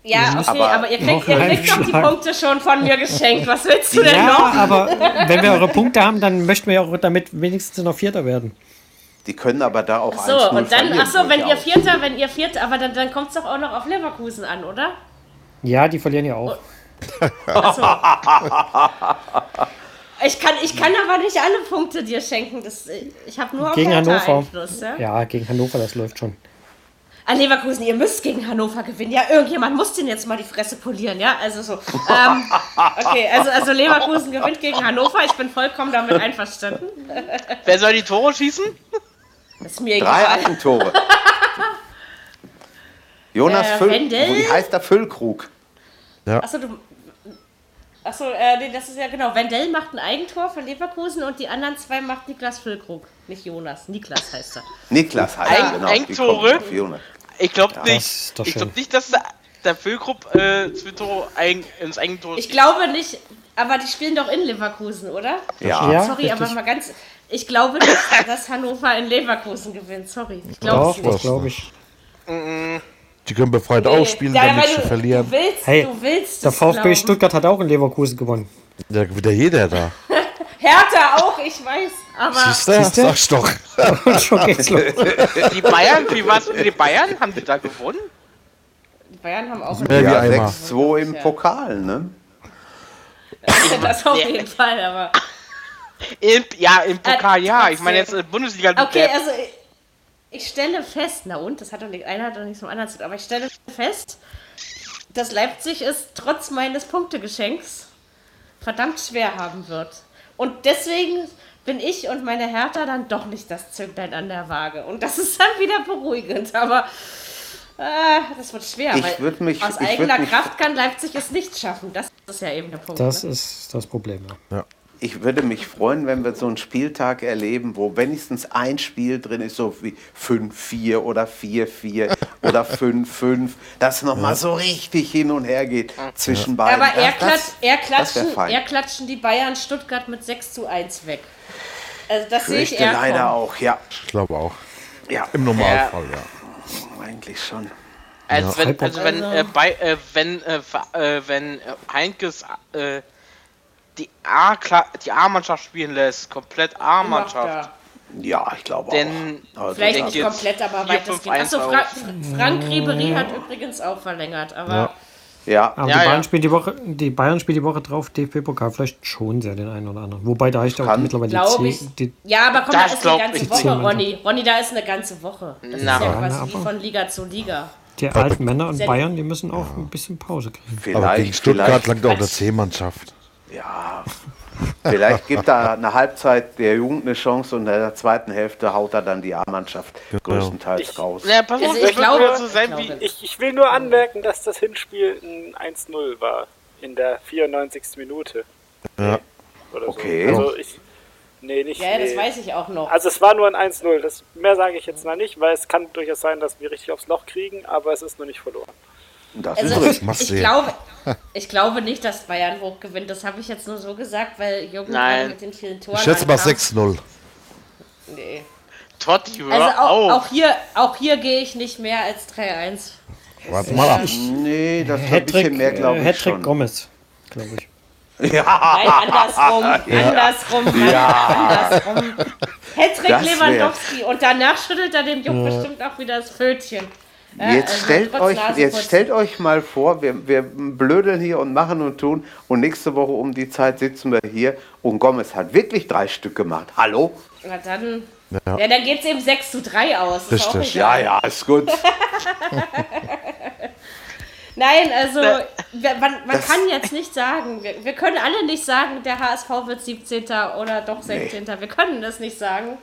Ja, okay, Aber- aber, ihr kriegt, ihr kriegt doch die. Punkte schon von mir geschenkt. Was willst du denn Ja, noch? aber wenn wir eure Punkte haben, dann möchten wir ja auch damit wenigstens noch Vierter werden. Die können aber da auch So, 1-0 und dann, verlieren, ach so, wenn ihr. Vierter, wenn ihr Vierter, aber dann, dann kommt es doch auch noch auf Leverkusen an, oder? Ja, die verlieren ja auch. Ach so. Ich kann, ich kann aber nicht alle Punkte dir schenken. Das, ich habe nur auf Gegen Hannover. Einfluss. Ja? Ja, gegen Hannover, das läuft schon. Ah, Leverkusen, ihr müsst gegen Hannover gewinnen. Ja, irgendjemand muss den jetzt mal die Fresse polieren, ja? Also so. Ähm, okay, also, also Leverkusen gewinnt gegen Hannover. Ich bin vollkommen damit einverstanden. Wer soll die Tore schießen? Das ist mir Drei egal. Eigentore. Jonas Äh, Füll, Wendel? wie heißt der Füllkrug? Achso, du. Achso, äh, nee, das ist ja genau. Wendell macht ein Eigentor für Leverkusen und die anderen zwei macht Niklas Füllkrug. Nicht Jonas, Niklas heißt er. Niklas heißt er, genau. Eigentore? Ich glaube nicht. ist doch Ich glaube nicht, dass der, Füllgrupp äh, zwei Tore ein, ins Eigentor Ich glaube nicht, aber die spielen doch in Leverkusen, oder? Ja. Ja, Sorry, aber richtig. mal ganz. Ich glaube nicht, dass Hannover in Leverkusen gewinnt. Sorry. Ich glaube es das nicht. glaube ich. Die können befreit ausspielen, Ja, wenn weil nicht zu du, verlieren. Du willst, Hey, du willst Der VfB glauben. Stuttgart hat auch in Leverkusen gewonnen. Ja, wieder jeder da. Hertha auch, ich weiß. Aber Siehst du? Siehst du? Sag's doch. Und schon geht's los. Die Bayern, wie war's mit den Bayern? Haben die da gewonnen? die Bayern haben auch Ja, einmal. 6-2 im Ja. Pokal, ne? das auf jeden Fall, aber. Im, ja, im Pokal, Äh, ja. Ich meine jetzt äh, Bundesliga. Okay, der- also ich, ich stelle fest, na und, das hat doch nicht, einer hat doch nichts dem anderen zu tun, aber ich stelle fest, dass Leipzig es trotz meines Punktegeschenks verdammt schwer haben wird. Und deswegen bin ich und meine Hertha dann doch nicht das Zünglein an der Waage. Und das ist dann wieder beruhigend, aber äh, das wird schwer, Ich weil mich- aus eigener Kraft kann Leipzig es nicht schaffen. Das ist ja eben der Punkt. Das ne? ist das Problem. Ja. Ich würde mich freuen, wenn wir so einen Spieltag erleben, wo wenigstens ein Spiel drin ist, so wie 5-4 oder 4-4 oder 5-5, das nochmal so richtig hin und her geht zwischen beiden. Aber er, klatsch, er, wär klatschen, fein. er klatschen die Bayern Stuttgart mit 6 zu 1 weg. Also das sehe ich eher leider kommen. auch, ja. Ich glaube auch. Ja, Im Normalfall, ja. eigentlich schon. Als wenn, Halbpunkt. also wenn, äh, bei, äh, wenn, äh, äh, wenn äh, Heinkes äh, die A-Mannschaft spielen lässt, komplett A-Mannschaft. Ja, ich glaube Denn auch. Also Vielleicht nicht komplett, aber 4, weitestgehend. 5, 1 Achso, Fra. Frank Ribery hat übrigens auch verlängert, aber ja, Aber Ja, die, ja. Bayern spielen die, Woche, die Bayern spielen die Woche drauf DFB-Pokal vielleicht schon sehr den einen oder anderen. Wobei da ich auch Kann- mittlerweile die, ich. zehn- die ja, aber komm, da ist eine ganze Woche. Ronny. Ronny, da ist eine ganze Woche. Das Na. ist ja Ja, quasi wie aber- von Liga zu Liga. Die alten Männer und Bayern, die müssen auch ein bisschen Pause kriegen. Aber vielleicht, gegen Stuttgart vielleicht, langt auch eine C-Mannschaft. Ja, vielleicht gibt da eine Halbzeit der Jugend eine Chance und in der zweiten Hälfte haut er dann die A-Mannschaft größtenteils Ich- raus. Ja, pass auf, Also ich ich glaube, so sein ich wie. glaube. Ich, ich will nur anmerken, dass das Hinspiel ein 1-0 war. In der 94. Minute. Ja. Oder Okay. So. Also ich. Nee, nicht. Ja, das nee. weiß ich auch noch. Also es war nur ein 1-0. Das mehr sage ich jetzt mal nicht, weil es kann durchaus sein, dass wir richtig aufs Loch kriegen, aber es ist noch nicht verloren. Das Also ist richtig. Ich ja. glaube, ich glaube nicht, dass Bayern hoch gewinnt. Das habe ich jetzt nur so gesagt, weil Jürgen Nein. mit den vielen Toren. Ich schätze mal ankam. 6-0. Nee. Totti, hör Also auch, auf. auch hier, auch hier gehe ich nicht mehr als 3-1. Warte mal ab. Nee, das ist ein bisschen mehr, glaube äh, ich Hattrick schon. Gomez, glaube ich. Nein, andersrum. Andersrum. Mann, Andersrum. Hattrick Lewandowski. Und danach schüttelt er dem Jupp bestimmt auch wieder das Fötchen. Ja, Jetzt, also stellt euch, jetzt stellt euch mal vor, wir, wir blödeln hier und machen und tun und nächste Woche um die Zeit sitzen wir hier und Gomez hat wirklich drei Stück gemacht. Hallo? Na dann. Ja. Ja, dann geht es eben 6 zu 3 aus. Ist auch Richtig. Ja, ja, ist gut. Nein, also man, man Das- kann jetzt nicht sagen, wir, wir können alle nicht sagen, der HSV wird 17. oder doch 16. Wir können das nicht sagen.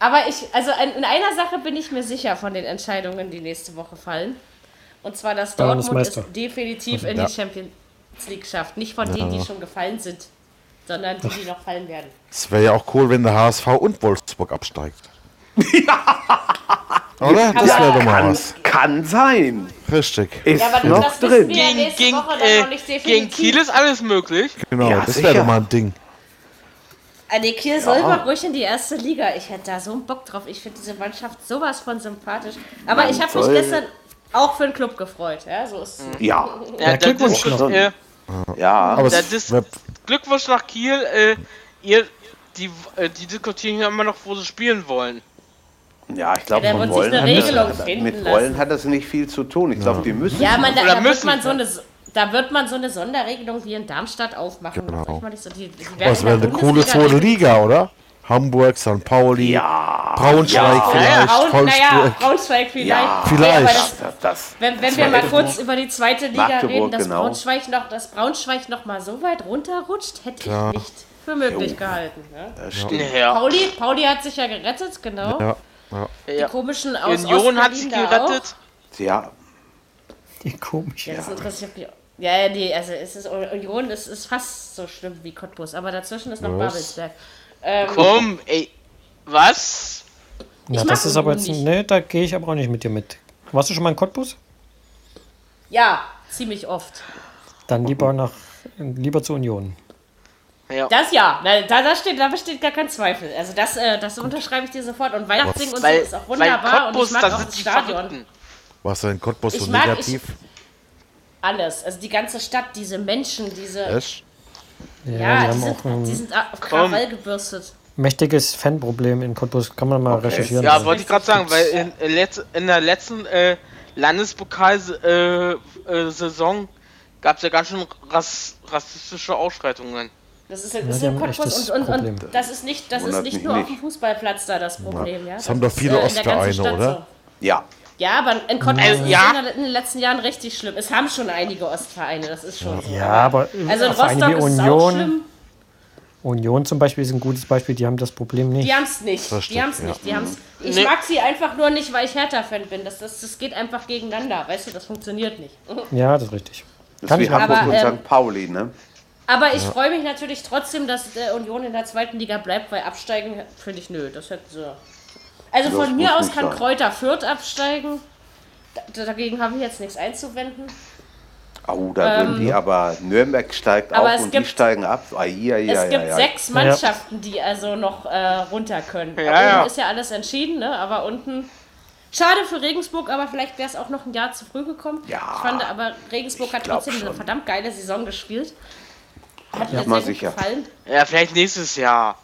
Aber ich, also in, in einer Sache bin ich mir sicher von den Entscheidungen, die nächste Woche fallen. Und zwar, dass Bayern ist Dortmund es definitiv in Ja. die Champions League schafft. Nicht von denen, die schon gefallen sind, sondern die, die noch fallen werden. Es wäre ja auch cool, wenn der HSV und Wolfsburg absteigt. Oder? Das wäre doch mal Kann, was. kann sein. Richtig. Ist Ja, aber noch das wissen drin. wir ja Gegen, nächste gegen, Woche dann äh, noch nicht gegen. Kiel ist alles möglich. Genau, Ja, das wäre doch mal ein Ding. Ah, nee, Kiel soll mal ruhig in die erste Liga. Ich hätte da so einen Bock drauf. Ich finde diese Mannschaft sowas von sympathisch. Aber Man ich habe mich gestern, auch für den Club gefreut. Ja, so ist. Ja, Ja, das Glückwunsch noch. äh, ja. Aber das ist Glückwunsch nach Kiel. Äh, ihr, die, äh, die diskutieren ja immer noch, wo sie spielen wollen. Ja, ich glaube, Ja, sich Wollen eine hat das- mit. Wollen hat das nicht viel zu tun. Ich glaube, die müssen. Ja, man, da, da müssen, man so ne? eine, da wird man so eine Sonderregelung wie in Darmstadt aufmachen. Genau. So, die, die werden das wäre eine coole zweite Liga, oder? Hamburg, St. Pauli, Ja, Braunschweig Ja, vielleicht, Braun, naja. Braunschweig vielleicht. Ja, Nee, vielleicht. aber das, das, das, wenn wenn das wir mal kurz über die zweite Liga Magdeburg, reden, dass genau. Braunschweig noch, dass Braunschweig noch mal so weit runterrutscht, hätte Ja. ich nicht für möglich gehalten. Ne? Pauli, Pauli hat sich ja gerettet, genau. Ja, ja. Die komischen aus Union hat sich gerettet. Ja, Die komisch. Ja, das interessiert mich. Ja, ja, nee, also es ist Union, es ist fast so schlimm wie Cottbus, aber dazwischen ist noch Was? Babelsberg. Ähm, Komm, ey. Was? Ja, mag das ist aber Union jetzt. nicht. Nee, da gehe ich aber auch nicht mit dir mit. Warst du schon mal in Cottbus? ja, ziemlich oft. Dann lieber nach lieber zur Union. Ja. Das ja, da, da, steht, da besteht gar kein Zweifel. Also das, äh, das unterschreibe ich dir sofort. Und Weihnachtssingen und so ist auch weil wunderbar und Cottbus, ich mag da auch sind das die Stadion. Verrückten. Was denn Cottbus so Ich mag- negativ? Alles. Also die ganze Stadt, diese Menschen, diese. Echt? Ja, Ja, die die, haben sind, auch ein die sind auf Krawall gebürstet. mächtiges Fanproblem in Cottbus. Kann man mal recherchieren. Ja, Also, wollte ich gerade sagen, weil in, in, letz, in der letzten äh, Landespokal-Saison äh, Saison gab es ja ganz schön rass, rassistische Ausschreitungen. Das ist, das die ist Cottbus und, und, und das ist nicht, das ist nicht nur auf nicht. dem Fußballplatz da das Problem. Ja, Das haben doch viele Ostvereine, oder? so. ja. Ja, aber in Cottbus Äh, ist es ja. in, den letzten Jahren richtig schlimm. Es haben schon einige Ostvereine, das ist schon so. ja, aber Also in Rostock ist es auch Union, schlimm. Union zum Beispiel ist ein gutes Beispiel. Die haben das Problem nicht. Die haben es nicht. Das Die stimmt, haben es ja. nicht. Die haben's, ich Nee. mag sie einfach nur nicht, weil ich Hertha-Fan bin. Das, das, das geht einfach gegeneinander. Weißt du, das funktioniert nicht. Ja, das ist richtig. Das Kann ist ich wie Hamburg Aber, und ähm, St. Pauli, ne? Aber ich freue mich natürlich trotzdem, dass der Union in der zweiten Liga bleibt, weil absteigen finde ich nö. Das hätten sie. Also von mir aus kann sein. Kräuter Fürth absteigen. Da, dagegen habe ich jetzt nichts einzuwenden. Oh, da würden die aber Nürnberg steigt Ähm, aber auf es und gibt- die steigen ab. Ah, ja, ja, es ja, gibt ja. sechs Mannschaften, die also noch äh, runter können. Ja, Ja, ja. ist ja alles entschieden, ne? aber unten. Schade für Regensburg, aber vielleicht wäre es auch noch ein Jahr zu früh gekommen. Ja, ich fand aber, Regensburg hat trotzdem eine schon. verdammt geile Saison gespielt. Hat Ja, mir mal sehr gut sicher. gefallen. Ja, vielleicht nächstes Jahr.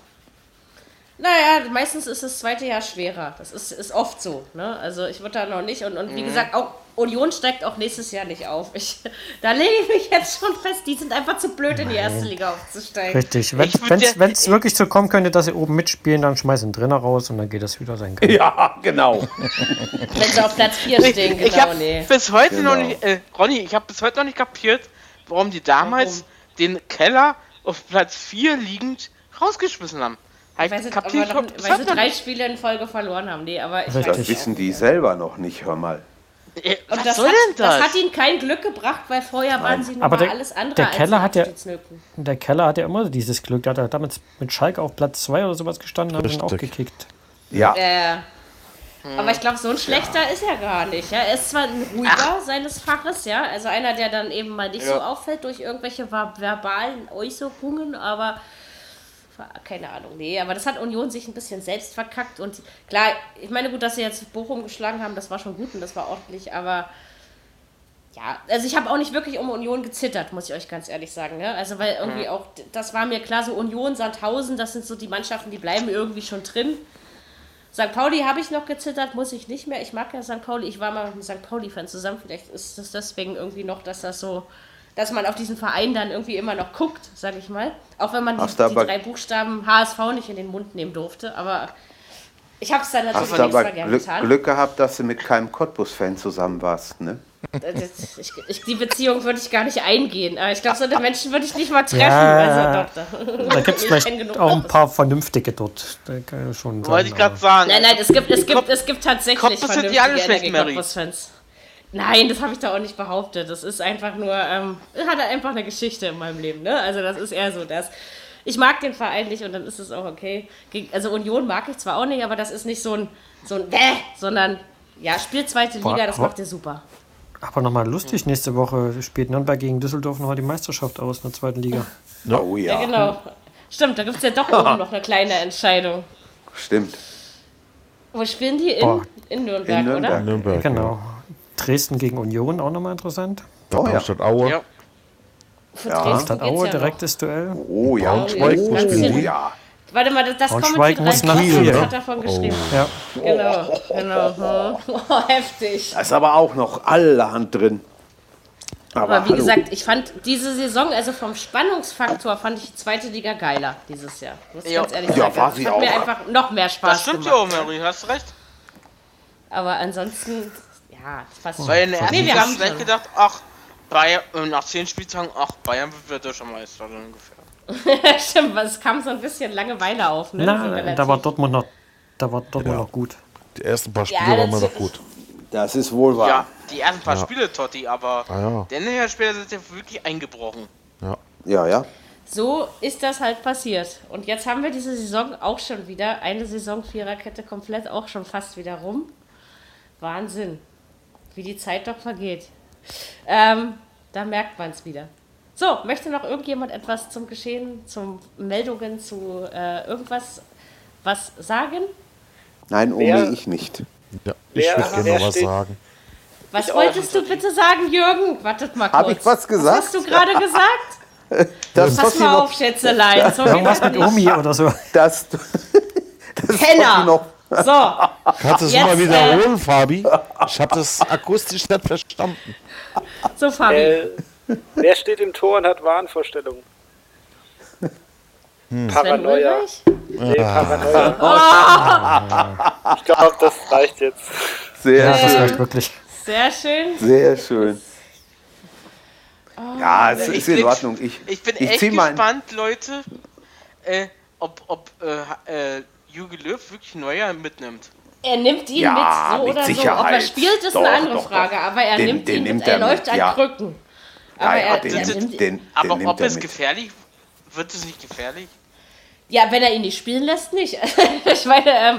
Naja, meistens ist das zweite Jahr schwerer. Das ist, ist oft so. Ne? Also ich würde da noch nicht. Und, und wie gesagt, auch Union steigt auch nächstes Jahr nicht auf. Ich, da lege ich mich jetzt schon fest, die sind einfach zu blöd, in die erste Liga aufzusteigen. Richtig. Wenn Ich es ja- wirklich so kommen könnte, dass sie oben mitspielen, dann schmeißen den Trainer raus und dann geht das wieder sein Gang. Ja, genau. Wenn sie auf Platz 4 stehen, ich genau, habe nee. bis heute noch Genau. nicht, äh, Ronny, ich habe bis heute noch nicht kapiert, warum die damals den Keller auf Platz 4 liegend rausgeschmissen haben. Ich Weil sie, kapiert, aber noch, bis weil noch drei nicht. Spiele in Folge verloren haben. Nee, aber ich weiß Das nicht. wissen die selber noch nicht, hör mal. Äh, Und Was das soll hat, denn das? das hat ihnen kein Glück gebracht, weil vorher waren sie Aber nochmal der- alles andere der Keller als hat ja-. Der Keller hat ja immer dieses Glück. Der hat ja damals mit Schalke auf Platz 2 oder sowas gestanden, haben ihn auch gekickt. Ja, Äh, Aber ich glaube, so ein schlechter ist er gar nicht. Ja? Er ist zwar ein ruhiger seines Faches, ja, also einer, der dann eben mal nicht so Ja. auffällt durch irgendwelche ver- verbalen Äußerungen, aber keine Ahnung, nee, aber das hat Union sich ein bisschen selbst verkackt und klar, ich meine, gut, dass sie jetzt Bochum geschlagen haben, das war schon gut und das war ordentlich, aber ja, also ich habe auch nicht wirklich um Union gezittert, muss ich euch ganz ehrlich sagen. Ne? Also weil irgendwie auch, das war mir klar, so Union, Sandhausen, das sind so die Mannschaften, die bleiben irgendwie schon drin. St. Pauli habe ich noch gezittert, muss ich nicht mehr. Ich mag ja St. Pauli, ich war mal mit einem St. Pauli-Fan zusammen. Vielleicht ist das deswegen irgendwie noch, dass das so, dass man auf diesen Verein dann irgendwie immer noch guckt, sage ich mal. Auch wenn man die, die drei Buchstaben HSV nicht in den Mund nehmen durfte. Aber ich habe es dann natürlich hast aber extra gern Glück, getan. Glück gehabt, dass du mit keinem Cottbus-Fan zusammen warst, ne? Das- Ich, ich, die Beziehung würde ich gar nicht eingehen. Aber ich glaube, so eine Menschen würde ich nicht mal treffen. Ja. Also doch, da, gibt es Ich vielleicht auch ein paar Vernünftige dort. Da kann ich schon Wollte ich gerade sagen. Nein, nein, es gibt, es gibt, es gibt tatsächlich Cottbus sind die alle vernünftige schlecht. Cottbus-Fans. Nein, das habe ich da auch nicht behauptet. Das ist einfach nur, ähm, hat einfach eine Geschichte in meinem Leben. Ne? Also das ist eher so das. Ich mag den Verein nicht und dann ist es auch okay. Also Union mag ich zwar auch nicht, aber das ist nicht so ein, so ein Bäh, sondern ja, spielt zweite Boah, Liga, das macht ihr super. Aber nochmal lustig, nächste Woche spielt Nürnberg gegen Düsseldorf nochmal die Meisterschaft aus in der zweiten Liga. Oh Ja, ja, genau. Stimmt, da gibt es ja doch oben noch eine kleine Entscheidung. stimmt. Wo spielen die? In, in Nürnberg, In Nürnberg. oder? Nürnberg. Genau. Dresden gegen Union auch nochmal interessant. Oh, ja. Aue. Ja. Für Ja. Aue, ja noch. direktes Duell. Oh ja. Braunschweig, Oh, wo ja. spielen Oh ja. Warte mal, das, das Braunschweig kommt muss nach Kiel, hat ne? davon geschrieben. Ja. Genau, genau. Oh, heftig. Da ist aber auch noch allerhand drin. Aber, Aber wie hallo. gesagt, ich fand diese Saison, also vom Spannungsfaktor, fand ich die zweite Liga geiler dieses Jahr. Muss ich Ja. ganz ehrlich Ja, sagen. war Das sie hat mir auch. einfach noch mehr Spaß Das stimmt ja gemacht. auch, Mary, hast recht. Aber ansonsten, ja, fast Weil in der ersten Nee, wir haben vielleicht gedacht, ach, Bayern, äh, nach zehn Spieltagen, ach, Bayern wird deutscher Meister dann ungefähr. Stimmt, es kam so ein bisschen Langeweile auf. Ne? so Na, da war Dortmund noch, da war Dortmund noch gut. Die ersten paar Ja, Spiele waren mir das- noch gut. Das ist wohl wahr. Ja, die ersten paar Spiele, Totti, aber Ah, ja. dann her später sind sie wirklich eingebrochen. Ja. Ja, ja. So ist das halt passiert. Und jetzt haben wir diese Saison auch schon wieder, eine Saison Viererkette komplett auch schon fast wieder rum. Wahnsinn, wie die Zeit doch vergeht. Ähm, da merkt man es wieder. So, möchte noch irgendjemand etwas zum Geschehen, zum Meldungen, zu äh, irgendwas was sagen? Nein, Omi, Wer- ich nicht. ja. Ich würde gerne noch was steht- sagen. Was Ich wolltest du bitte sagen, Jürgen? Wartet mal kurz. Hab ich was gesagt? Was hast du gerade gesagt? Das, Pass was mal noch, auf, Schätzelein. So Irgendwas das mit. Omi oder so. das, das Penner. So, Kannst du es Jetzt, mal äh, wiederholen, Fabi? Ich habe das akustisch nicht verstanden. so Fabi. Äh, wer steht im Tor und hat Wahnvorstellungen? Sven Paranoia. Nee, Paranoia. Ich glaube, das reicht jetzt. sehr Das schön. reicht wirklich. Sehr schön. Sehr schön. Ja, es Ich ist in bin- Ordnung. Ich, Ich bin ich echt gespannt, Leute, äh, ob, ob äh, äh, Jürgen Löw wirklich Neuer mitnimmt. Er nimmt ihn Ja, mit, so mit oder Sicherheit. so. Ob er spielt, ist Doch, eine andere doch, Frage. doch. Aber er Den- nimmt den ihn nimmt mit. Er er läuft mit, an ja. Krücken. ja, Aber ja, er, den, er den, nimmt, den, Aber nimmt ob er es mit. gefährlich wird es nicht gefährlich? ja, wenn er ihn nicht spielen lässt, nicht. ich meine, ähm,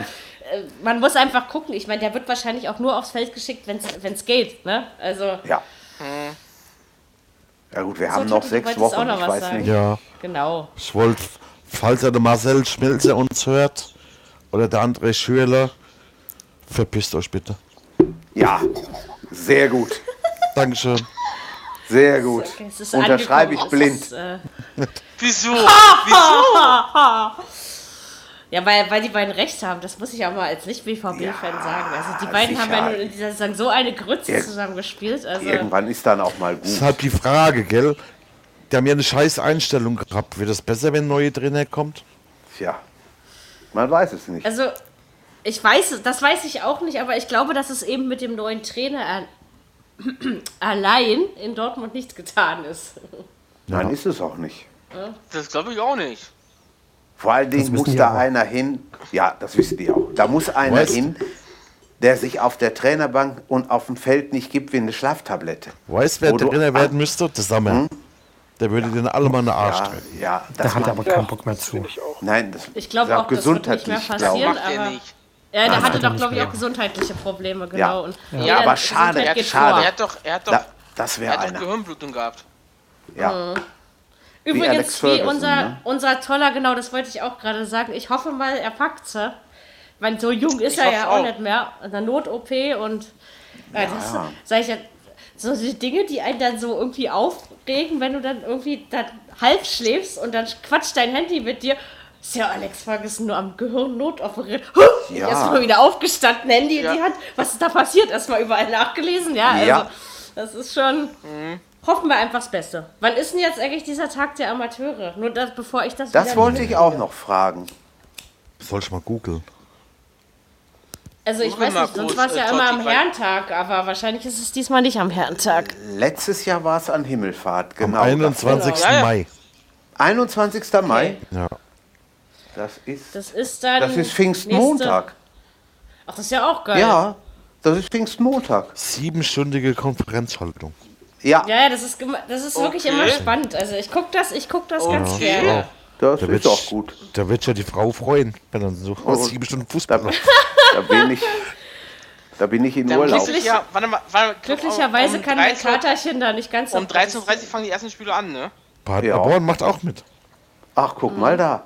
äh, man muss einfach gucken. Ich meine, der wird wahrscheinlich auch nur aufs Feld geschickt, wenn es geht. Ne? Also, Ja. Ja gut, wir So, haben noch sechs Wochen, noch ich was weiß sagen. nicht. Ja, genau. ich wollte, falls er der Marcel Schmelzer uns hört oder der André Schürler, verpisst euch bitte. Ja, sehr gut, Dankeschön. sehr gut. Okay, ist Unterschreibe ich blind. Ist, äh, Wieso? Wieso? Ja, weil, weil die beiden recht haben, das muss ich auch mal als Nicht-BVB-Fan sagen. Also die beiden haben ja sicher. nun in dieser Saison so eine Grütze Ir- zusammen gespielt. Also Irgendwann ist dann auch mal gut. Deshalb die Frage, gell? Die haben ja eine scheiß Einstellung gehabt. Wird es besser, wenn ein neuer Trainer kommt? Tja, man weiß es nicht. Also, ich weiß, das weiß ich auch nicht, aber ich glaube, dass es eben mit dem neuen Trainer al- allein in Dortmund nichts getan ist. Nein, ist es auch nicht. Das glaube ich auch nicht. Vor allen Dingen muss da aber. einer hin, ja, das wissen die auch. Da muss einer Weißt- hin, der sich auf der Trainerbank und auf dem Feld nicht gibt wie eine Schlaftablette. Weißt wer Trainer werden müsste? Der Sammer. Der würde den alle mal in den Arsch Ja, treten. ja, Da das hat er aber keinen Bock mehr zu. Ich auch. nein, das Ich glaube ist auch, das wird nicht mehr gesundheitlich, passieren. Er aber- nicht. Ja, der das hatte doch, glaube ich, auch gesundheitliche Probleme, genau. Ja. Und Ja, aber schade, er geht schade. Er hat doch, er hat doch, Da, das er hat doch. Gehirnblutung gehabt. Ja. Alex Alex wie Ferguson, unser, ne? unser toller, genau, das wollte ich auch gerade sagen. Ich hoffe mal, er packt sie. Weil so jung ist Ich er ja auch, auch. nicht mehr. In der Not-OP und äh, das Ja. sag ich ja, so die Dinge, die einen dann so irgendwie aufregen, wenn du dann irgendwie dann halb schläfst und dann quatscht dein Handy mit dir. Ist ja Alex Ferguson nur am Gehirn notoperiert. Huh, Ja. Erstmal wieder aufgestanden, Handy Ja. in die Hand. Was ist da passiert? Erstmal überall nachgelesen. Ja, also Ja. das ist schon. Hoffen wir einfach das Beste. Wann ist denn jetzt eigentlich dieser Tag der Amateure? Nur das, bevor ich das. Das wollte ich auch noch fragen. Soll ich mal googeln? Also ich Google weiß nicht, sonst war es äh, ja immer Totti, am Herrentag, aber wahrscheinlich ist es diesmal nicht am Herrentag. Letztes Jahr war es an Himmelfahrt, Am genau. 21. Ja, ja. Mai. 21. Mai. Ja. Das ist, Das ist dann. das ist Pfingstmontag. nächste- Ach, das ist ja auch geil. Ja, das ist Pfingstmontag. Siebenstündige Konferenzhaltung. Ja, Ja, ja, das ist, das ist wirklich Okay. immer spannend. Also ich guck das, ich guck das ganz Okay. gerne. Das Da ist wird, auch gut. da wird ja die Frau freuen, wenn dann so Oh. sieben Stunden Da, Fußball. da bin ich, da bin ich in Dann Urlaub. muss ich ja, warte mal, warte, Glücklicherweise um kann mein 13 Katerchen da nicht ganz so Um 13.30 Uhr fangen die ersten Spiele an, ne? Paderborn macht auch mit. Ach, guck mal da.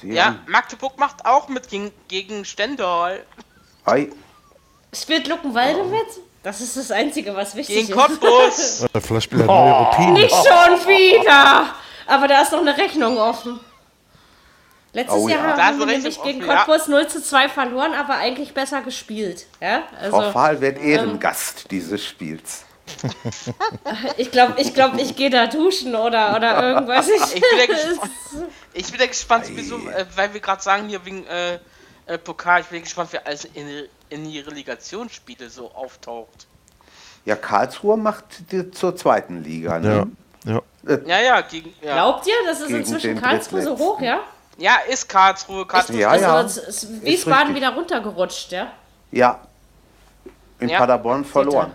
Sie Ja, haben- Magdeburg macht auch mit gegen, gegen Stendal. Ei, Spielt Luckenwalde mit? Das ist das Einzige, was wichtig Gegen ist. Cottbus. Oder vielleicht spielt er neue Routine. Nicht schon wieder! Aber da ist noch eine Rechnung offen. Letztes Oh Jahr ja. Haben wir nämlich gegen offen, ja. Cottbus 0 zu 2 verloren, aber eigentlich besser gespielt. Ja? Frau Also, Fahl wird Ehrengast dieses Spiels. ich glaube, ich, glaub, ich gehe da duschen oder, oder irgendwas. Ich, bin ja gespannt. Ich bin ja gespannt, sowieso, äh, weil wir gerade sagen hier wegen äh, äh, Pokal, ich bin ja gespannt, wer alles in, in die Relegationsspiele so auftaucht. Ja, Karlsruhe macht die zur zweiten Liga. Ne? Ja, ja. Ja, ja, gegen. Ja, Glaubt ihr, das ist Gegen inzwischen Karlsruhe so hoch, ja? ja ist Karlsruhe. Karlsruhe Ja, also ja. es ist Wiesbaden wieder runtergerutscht, ja? Ja. In Ja. Paderborn verloren.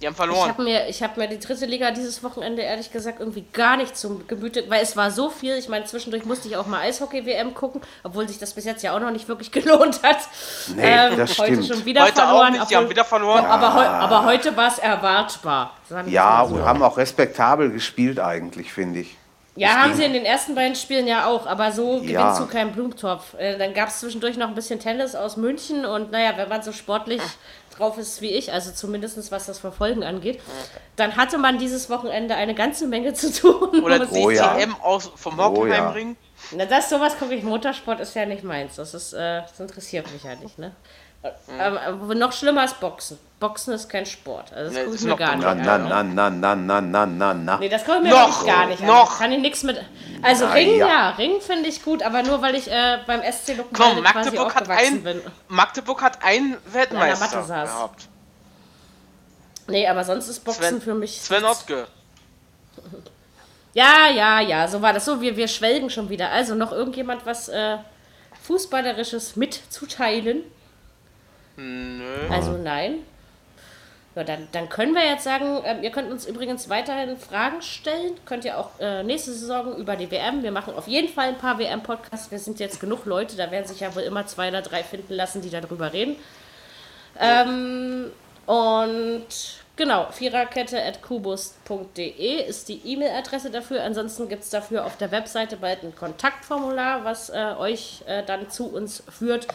Die haben Ich verloren. habe mir, ich hab mir die dritte Liga dieses Wochenende ehrlich gesagt irgendwie gar nicht zum Gemüte, weil es war so viel. Ich meine, zwischendurch musste ich auch mal Eishockey-WM gucken, obwohl sich das bis jetzt ja auch noch nicht wirklich gelohnt hat. Ähm, Nee, das heute stimmt. schon wieder Heute auch verloren. nicht, die haben wieder verloren. Aber, heu, aber heute war es erwartbar. Ja, so. und haben auch respektabel gespielt eigentlich, finde ich. Ja, haben sie in den ersten beiden Spielen ja auch, aber so gewinnst Ja. du keinen Blumentopf. Äh, dann gab es zwischendurch noch ein bisschen Tennis aus München und naja, wenn man so sportlich drauf ist wie ich, also zumindest was das Verfolgen angeht, dann hatte man dieses Wochenende eine ganze Menge zu tun. Oder ich Oh ja. DTM aus, vom Oh ja. Hockenheimring. Na, das sowas gucke ich. Motorsport ist ja nicht meins. Das ist, äh, das interessiert mich ja nicht, ne? Aber, aber noch schlimmer ist Boxen. Boxen ist kein Sport. Also das Nee, gucke ich mir gar nicht Na, an. na, na, na, na, na, na, na, na. Nee, das kann ich mir Noch, gar nicht an. noch. Kann ich nichts mit. Also Na Ring, ja. ja, Ring finde ich gut, aber nur weil ich äh, beim SC Luckenwalde Komm, quasi Magdeburg hat, aufgewachsen ein, bin. Magdeburg hat einen Weltmeister Matte saß. gehabt. Nee, aber sonst ist Boxen Sven, für mich. Sven Ottke. Ja, ja, ja, so war das so. Wir, wir schwelgen schon wieder. Also noch irgendjemand was äh, Fußballerisches mitzuteilen? Nö. Also nein. Ja, dann, dann können wir jetzt sagen, ähm, ihr könnt uns übrigens weiterhin Fragen stellen. Könnt ihr auch äh, nächste Saison über die WM. Wir machen auf jeden Fall ein paar WM-Podcasts. Wir sind jetzt genug Leute, da werden sich ja wohl immer zwei oder drei finden lassen, die darüber reden. Ähm, und genau, viererkette at kubus.de ist die E-Mail-Adresse dafür. Ansonsten gibt es dafür auf der Webseite bald ein Kontaktformular, was äh, euch äh, dann zu uns führt.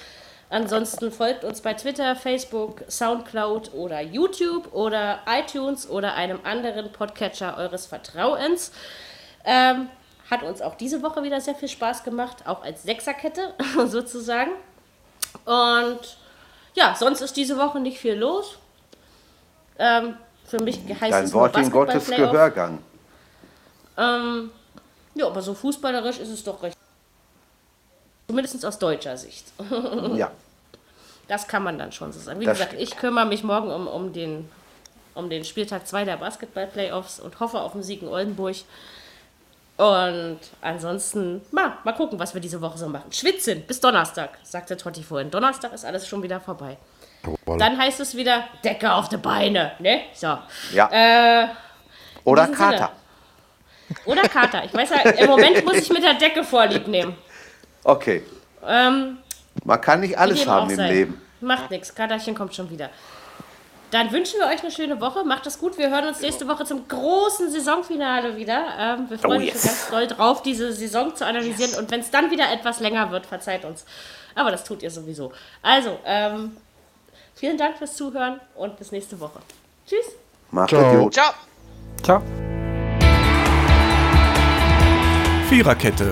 Ansonsten folgt uns bei Twitter, Facebook, Soundcloud oder YouTube oder iTunes oder einem anderen Podcatcher eures Vertrauens. Ähm, hat uns auch diese Woche wieder sehr viel Spaß gemacht, auch als Sechserkette sozusagen. Und ja, sonst ist diese Woche nicht viel los. Ähm, für mich heißt Dein es Wort in Gottes. Gehörgang. Ähm, ja, aber so fußballerisch ist es doch recht. Zumindest aus deutscher Sicht. Ja. Das kann man dann schon so sagen. Wie Das gesagt, stimmt. ich kümmere mich morgen um, um, den, um den Spieltag 2 der Basketball-Playoffs und hoffe auf den Sieg in Oldenburg. Und ansonsten, mal, mal gucken, was wir diese Woche so machen. Schwitzen bis Donnerstag, sagte Totti vorhin. Donnerstag ist alles schon wieder vorbei. Jawohl. Dann heißt es wieder Decke auf die Beine, ne? So. Ja. Äh, Oder diesem Sinne. Kater. oder Kater. Ich weiß ja, im Moment muss ich mit der Decke vorlieb nehmen. Okay. Ähm, Man kann nicht alles haben im sei. Leben. Macht nichts, Katerchen kommt schon wieder. Dann wünschen wir euch eine schöne Woche. Macht es gut. Wir hören uns nächste Woche zum großen Saisonfinale wieder. Ähm, wir freuen Oh, uns yes. schon ganz doll drauf, diese Saison zu analysieren. Und wenn es dann wieder etwas länger wird, verzeiht uns. Aber das tut ihr sowieso. Also, ähm, vielen Dank fürs Zuhören und bis nächste Woche. Tschüss. Macht Ciao. es gut. Ciao. Ciao. Viererkette,